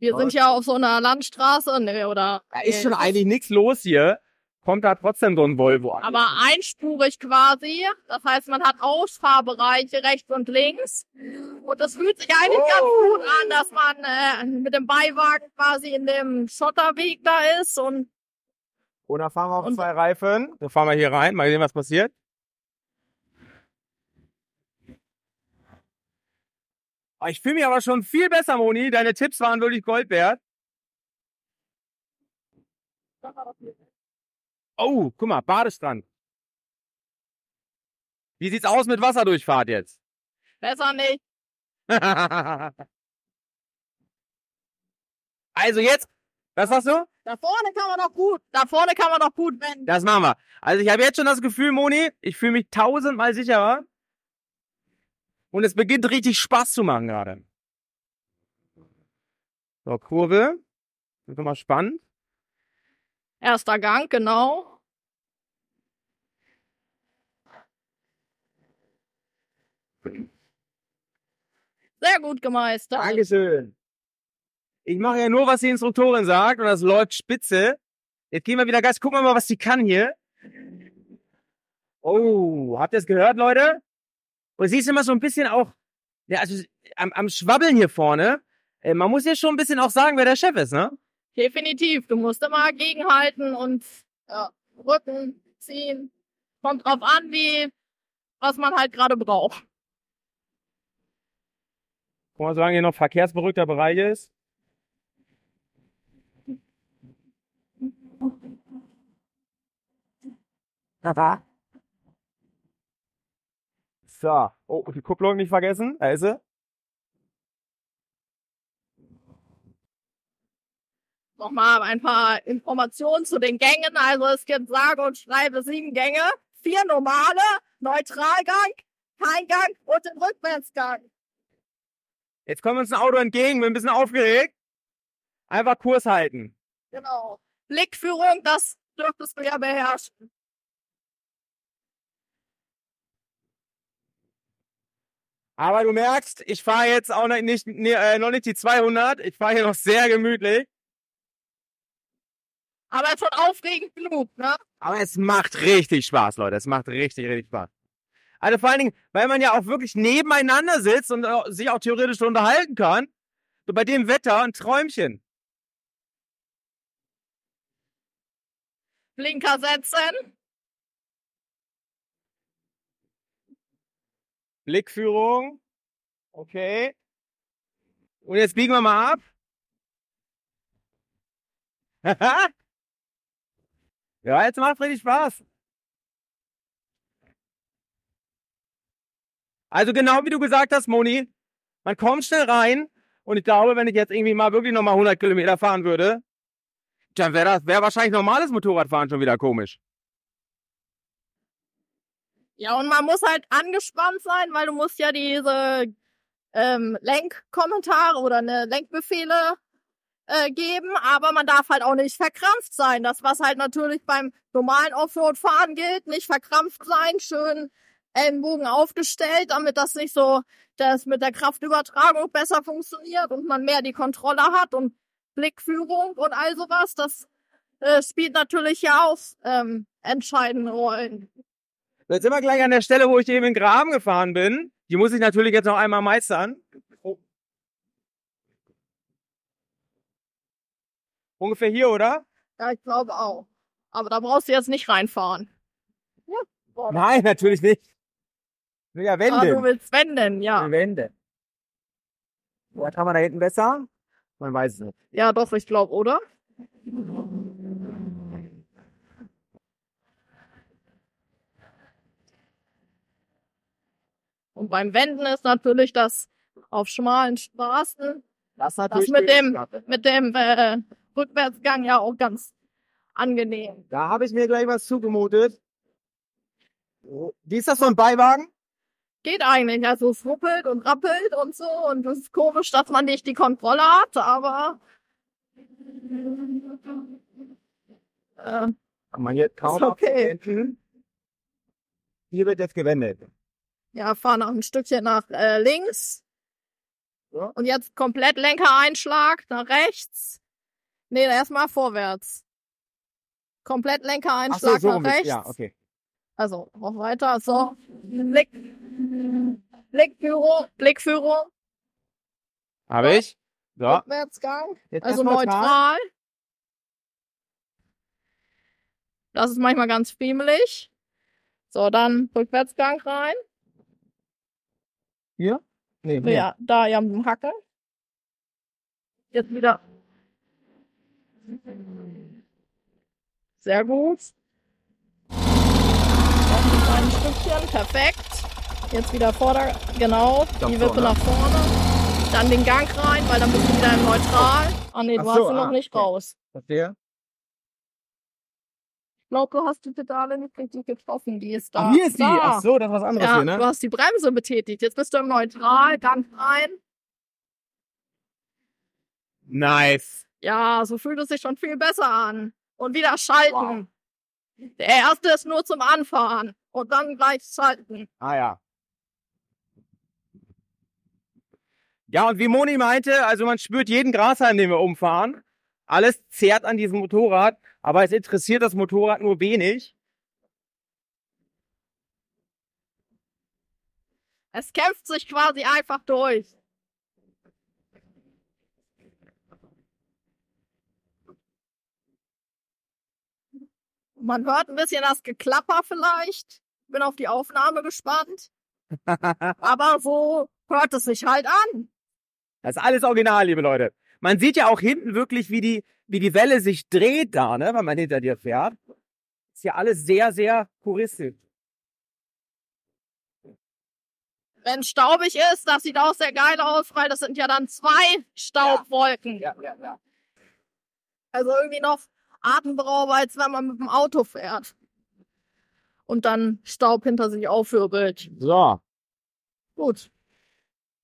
Wir sind ja auf so einer Landstraße, nee, oder? Da ist schon eigentlich nichts los hier. Kommt da trotzdem so ein Volvo an. Aber einspurig quasi. Das heißt, man hat Ausfahrbereiche rechts und links. Und das fühlt sich eigentlich ganz Oh. gut an, dass man äh, mit dem Beiwagen quasi in dem Schotterweg da ist und fahren wir auf Und- zwei Reifen. Dann fahren wir hier rein, mal sehen, was passiert. Ich fühle mich aber schon viel besser, Moni. Deine Tipps waren wirklich Gold wert. Oh, guck mal, Badestrand. Wie sieht's aus mit Wasserdurchfahrt jetzt? besser nicht. also jetzt, was sagst du? Da vorne kann man noch gut. Da vorne kann man noch gut wenden. Das machen wir. Also ich habe jetzt schon das Gefühl, Moni, ich fühle mich tausendmal sicherer. Und es beginnt richtig Spaß zu machen gerade. So, Kurve. Das ist nochmal spannend. Erster Gang, genau. Sehr gut gemeistert. Dankeschön. Ich mache ja nur, was die Instruktorin sagt und das läuft spitze. Jetzt gehen wir wieder Gas. Gucken wir mal, was die kann hier. Oh, habt ihr es gehört, Leute? Und sie ist immer so ein bisschen auch, ja, also am, am Schwabbeln hier vorne. Äh, man muss ja schon ein bisschen auch sagen, wer der Chef ist, ne? Definitiv. Du musst immer gegenhalten und ja, Rücken ziehen. Kommt drauf an, wie, was man halt gerade braucht. Guck mal, solange hier noch verkehrsberuhigter Bereich ist. So. Oh, die Kupplung nicht vergessen. Da ist sie. Nochmal ein paar Informationen zu den Gängen. Also es gibt sage und schreibe sieben Gänge. Vier normale, Neutralgang, kein Gang und den Rückwärtsgang. Jetzt kommt uns ein Auto entgegen, bin ein bisschen aufgeregt. Einfach Kurs halten. Genau. Blickführung, das dürftest du ja beherrschen. Aber du merkst, ich fahre jetzt auch noch nicht, nee, äh, noch nicht die 200. Ich fahre hier noch sehr gemütlich. Aber schon aufregend genug, ne? Aber es macht richtig Spaß, Leute. Es macht richtig, richtig Spaß. Also vor allen Dingen, weil man ja auch wirklich nebeneinander sitzt und äh, sich auch theoretisch unterhalten kann. So bei dem Wetter ein Träumchen. Blinker setzen. Blickführung. Okay. Und jetzt biegen wir mal ab. ja, jetzt macht richtig Spaß. Also genau wie du gesagt hast, Moni, man kommt schnell rein und ich glaube, wenn ich jetzt irgendwie mal wirklich nochmal 100 Kilometer fahren würde, dann wäre das wäre wahrscheinlich normales Motorradfahren schon wieder komisch. Ja, und man muss halt angespannt sein, weil du musst ja diese ähm, Lenkkommentare oder eine Lenkbefehle äh, geben, aber man darf halt auch nicht verkrampft sein. Das, was halt natürlich beim normalen Offroad-Fahren gilt, nicht verkrampft sein, schön Ellenbogen aufgestellt, damit das nicht so, das mit der Kraftübertragung besser funktioniert und man mehr die Kontrolle hat und Blickführung und all sowas. Das äh, spielt natürlich ja auch ähm, entscheidende Rollen. Jetzt sind wir gleich an der Stelle, wo ich eben in den Graben gefahren bin. Die muss ich natürlich jetzt noch einmal meistern. Oh. Ungefähr hier, oder? Ja, ich glaube auch. Aber da brauchst du jetzt nicht reinfahren. Ja. Nein, natürlich nicht. Ich will ja Ah, du wenden. willst wenden, Ich ja. will wenden. Was haben wir da hinten besser? Man weiß es nicht. Ja, doch, ich glaube, oder? Und beim Wenden ist natürlich das auf schmalen Straßen, Das, das mit dem, mit dem äh, Rückwärtsgang ja auch ganz angenehm. Da habe ich mir gleich was zugemutet. Wie ist das so ein Beiwagen? Geht eigentlich, also es ruppelt und rappelt und so und es ist komisch, dass man nicht die Kontrolle hat, aber äh, Kann man jetzt kaum Ist okay. abwenden. Hier wird jetzt gewendet. Ja, fahr noch ein Stückchen nach äh, links. Ja. Und jetzt komplett Lenkereinschlag nach rechts. Nee, erstmal vorwärts. Komplett Ach Lenkereinschlag so, so nach rechts. Ja, okay. Also, noch weiter. So. Blick, Blickführung, Blickführung, Habe ich? So. Rückwärtsgang. Jetzt Also neutral. Das ist manchmal ganz friemelig. So, dann Rückwärtsgang rein. Hier? Nee, Ja, da ja mit dem Hacken. Jetzt wieder. Sehr gut. Noch ein Stückchen, perfekt. Jetzt wieder Vorder, genau, die Wippe vorne. nach vorne. Dann den Gang rein, weil dann bist du wieder im Neutral. Ah nee, du Ach hast so, sie noch ah, nicht okay. raus. Verstehe. Ich glaube, du hast die Pedale nicht richtig getroffen. Die ist da. Ach, hier ist die. Da. Ach so, das ist was anderes Ja, hier, du ne? hast die Bremse betätigt. Jetzt bist du im Neutral, Gang rein. Nice. Ja, so fühlt es sich schon viel besser an. Und wieder schalten. Der erste ist nur zum Anfahren. Und dann gleich schalten. Ah ja. Ja, und wie Moni meinte, also man spürt jeden Grashalm, den wir umfahren. Alles zehrt an diesem Motorrad, aber es interessiert das Motorrad nur wenig. Es kämpft sich quasi einfach durch. Man hört ein bisschen das Geklapper vielleicht. Bin auf die Aufnahme gespannt. Aber so hört es sich halt an. Das ist alles original, liebe Leute. Man sieht ja auch hinten wirklich, wie die, wie die Welle sich dreht da, ne, wenn man hinter dir fährt. Ist ja alles sehr, sehr puristisch. Wenn staubig ist, das sieht auch sehr geil aus, weil das sind ja dann zwei Staubwolken. Ja, ja, ja. Also irgendwie noch atemberaubender, als wenn man mit dem Auto fährt. Und dann Staub hinter sich aufwirbelt. So. Gut.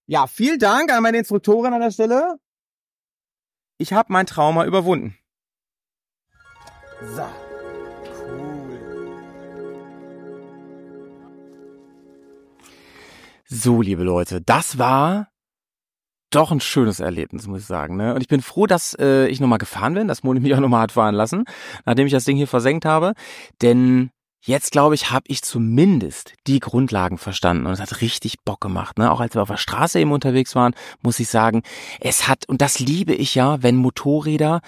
Ja, vielen Dank an meine Instruktorin an der Stelle. Ich habe mein Trauma überwunden. So. Cool. So, liebe Leute, das war doch ein schönes Erlebnis, muss ich sagen. Ne? Und ich bin froh, dass äh, ich nochmal gefahren bin, dass Moni mich auch nochmal hat fahren lassen, nachdem ich das Ding hier versenkt habe. Denn jetzt, glaube ich, habe ich zumindest die Grundlagen verstanden. Und es hat richtig Bock gemacht. Ne? Auch als wir auf der Straße eben unterwegs waren, muss ich sagen, es hat, und das liebe ich ja, wenn Motorräder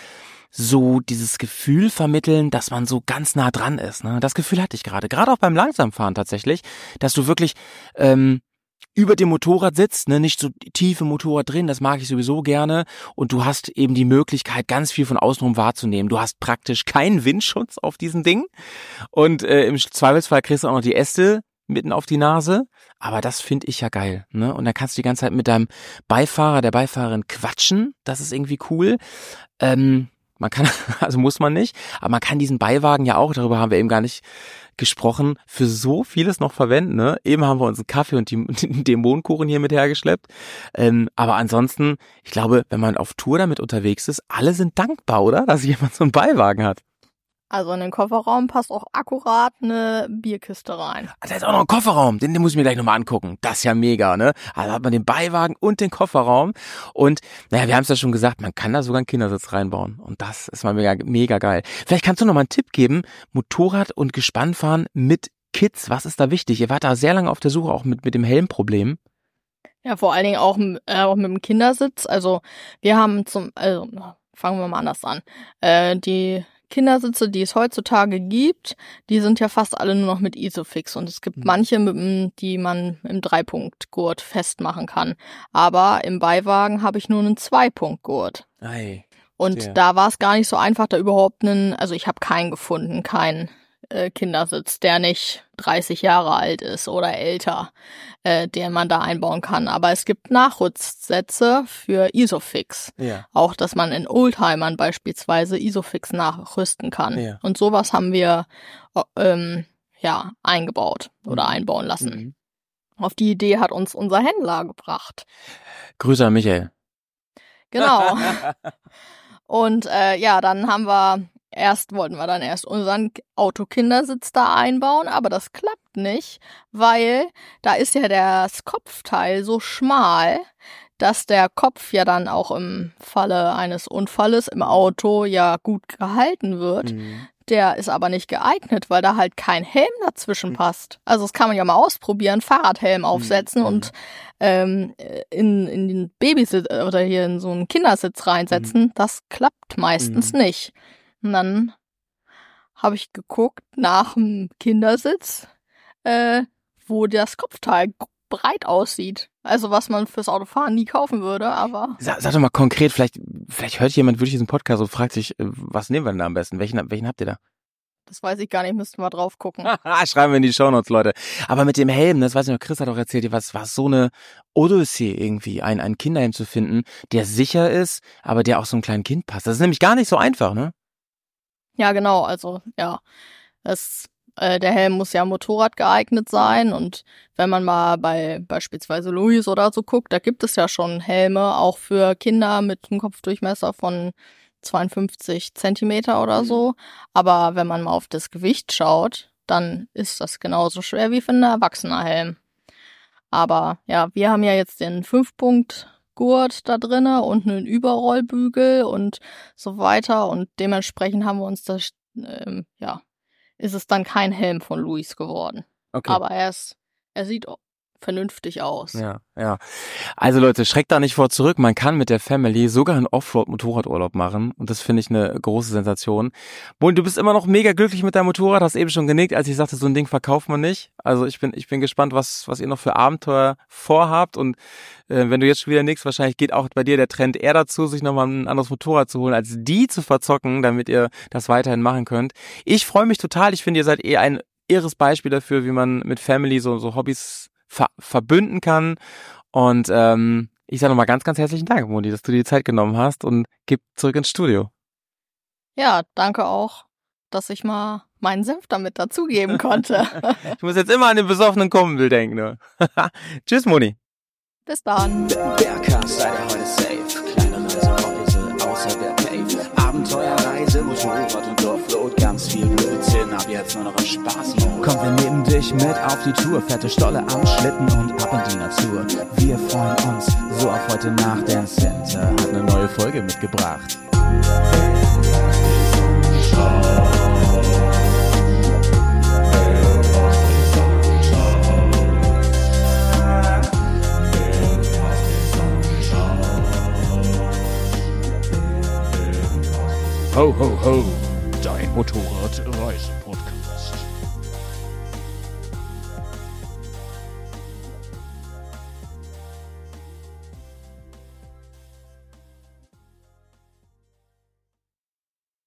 so dieses Gefühl vermitteln, dass man so ganz nah dran ist. Ne? Das Gefühl hatte ich gerade, gerade auch beim Langsamfahren tatsächlich, dass du wirklich ähm, über dem Motorrad sitzt, ne, nicht so tief im Motorrad drin, das mag ich sowieso gerne. Und du hast eben die Möglichkeit, ganz viel von außenrum wahrzunehmen. Du hast praktisch keinen Windschutz auf diesem Ding. Und äh, im Zweifelsfall kriegst du auch noch die Äste mitten auf die Nase. Aber das finde ich ja geil. Ne? Und dann kannst du die ganze Zeit mit deinem Beifahrer, der Beifahrerin quatschen. Das ist irgendwie cool. Ähm, man kann, also muss man nicht, aber man kann diesen Beiwagen ja auch, darüber haben wir eben gar nicht gesprochen, für so vieles noch verwenden. Ne? Eben haben wir uns einen Kaffee und die, den Dämonenkuchen hier mit hergeschleppt. Ähm, aber ansonsten, ich glaube, wenn man auf Tour damit unterwegs ist, alle sind dankbar, oder? Dass jemand so einen Beiwagen hat. Also in den Kofferraum passt auch akkurat eine Bierkiste rein. Ah, Da ist auch noch ein Kofferraum, den, den muss ich mir gleich nochmal angucken. Das ist ja mega, ne? Also hat man den Beiwagen und den Kofferraum. Und naja, wir haben es ja schon gesagt, man kann da sogar einen Kindersitz reinbauen. Und das ist mal mega, mega geil. Vielleicht kannst du noch mal einen Tipp geben, Motorrad und Gespannfahren mit Kids, was ist da wichtig? Ihr wart da sehr lange auf der Suche, auch mit, mit dem Helmproblem. Ja, vor allen Dingen auch, äh, auch mit dem Kindersitz. Also wir haben zum, also fangen wir mal anders an. Äh, die Kindersitze, die es heutzutage gibt, die sind ja fast alle nur noch mit Isofix und es gibt manche, mit, dem- die man im Dreipunktgurt festmachen kann. Aber im Beiwagen habe ich nur einen Zweipunktgurt. Ei. Und Verstehe. da war es gar nicht so einfach, da überhaupt einen, also ich habe keinen gefunden, keinen äh, Kindersitz, der nicht 30 Jahre alt ist oder älter, äh, den man da einbauen kann. Aber es gibt Nachrüstsätze für Isofix. Ja. Auch, dass man in Oldtimern beispielsweise Isofix nachrüsten kann. Ja. Und sowas haben wir äh, ähm, ja eingebaut oder einbauen lassen. Mhm. Auf die Idee hat uns unser Händler gebracht. Grüße an Michael. Genau. Und äh, ja, dann haben wir erst wollten wir dann erst unseren Autokindersitz da einbauen, aber das klappt nicht, weil da ist ja das Kopfteil so schmal, dass der Kopf ja dann auch im Falle eines Unfalles im Auto ja gut gehalten wird. Mhm. Der ist aber nicht geeignet, weil da halt kein Helm dazwischen passt. Also das kann man ja mal ausprobieren, Fahrradhelm aufsetzen und ähm, in, in den Babysitz oder hier in so einen Kindersitz reinsetzen. Das klappt meistens Mhm. nicht. Und dann habe ich geguckt nach dem Kindersitz, äh, wo das Kopfteil breit aussieht. Also was man fürs Autofahren nie kaufen würde, aber Sag, sag doch mal konkret, vielleicht, vielleicht hört jemand wirklich diesen Podcast und fragt sich, äh, was nehmen wir denn da am besten? Welchen, welchen habt ihr da? das weiß ich gar nicht, müssten wir drauf gucken. Schreiben wir in die Shownotes, Leute. Aber mit dem Helm, das weiß ich noch, Chris hat auch erzählt, was war so eine Odyssee irgendwie, einen, einen Kinderhelm zu finden, der sicher ist, aber der auch so einem kleinen Kind passt. Das ist nämlich gar nicht so einfach, ne? Ja, genau. Also ja, das, äh, der Helm muss ja Motorrad geeignet sein und wenn man mal bei beispielsweise Louis oder so guckt, da gibt es ja schon Helme auch für Kinder mit einem Kopfdurchmesser von 52 Zentimeter oder so. Aber wenn man mal auf das Gewicht schaut, dann ist das genauso schwer wie für einen Erwachsener Helm. Aber ja, wir haben ja jetzt den Gurt da drinne und einen Überrollbügel und so weiter und dementsprechend haben wir uns das, ähm, ja, ist es dann kein Helm von Luis geworden. Okay. Aber er ist, er sieht vernünftig aus. Ja, ja. Also Leute, schreckt da nicht vor zurück. Man kann mit der Family sogar einen Offroad-Motorradurlaub machen. Und das finde ich eine große Sensation. Boni, du bist immer noch mega glücklich mit deinem Motorrad. Hast eben schon genickt, als ich sagte, so ein Ding verkauft man nicht. Also ich bin, ich bin gespannt, was, was ihr noch für Abenteuer vorhabt. Und äh, wenn du jetzt schon wieder nichts, wahrscheinlich geht auch bei dir der Trend eher dazu, sich nochmal ein anderes Motorrad zu holen, als die zu verzocken, damit ihr das weiterhin machen könnt. Ich freue mich total. Ich finde, ihr seid eh ein irres Beispiel dafür, wie man mit Family so, so Hobbys ver verbünden kann. Und ähm, ich sage nochmal ganz, ganz herzlichen Dank, Moni, dass du dir die Zeit genommen hast und gib zurück ins Studio. Ja, danke auch, dass ich mal meinen Senf damit dazugeben konnte. ich muss jetzt immer an den besoffenen Kumpel denken. Ne? Tschüss, Moni. Bis dann. Abenteuerreise, Motorrad und Dorfload. Ganz viel Blödsinn, ab jetzt nur noch im Spaß. Komm, wir nehmen dich mit auf die Tour. Fette Stolle am Schlitten und ab in die Natur. Wir freuen uns so auf heute Nacht, denn Center hat eine neue Folge mitgebracht. Ho, ho, ho. Dein Motorrad-Reise-Podcast.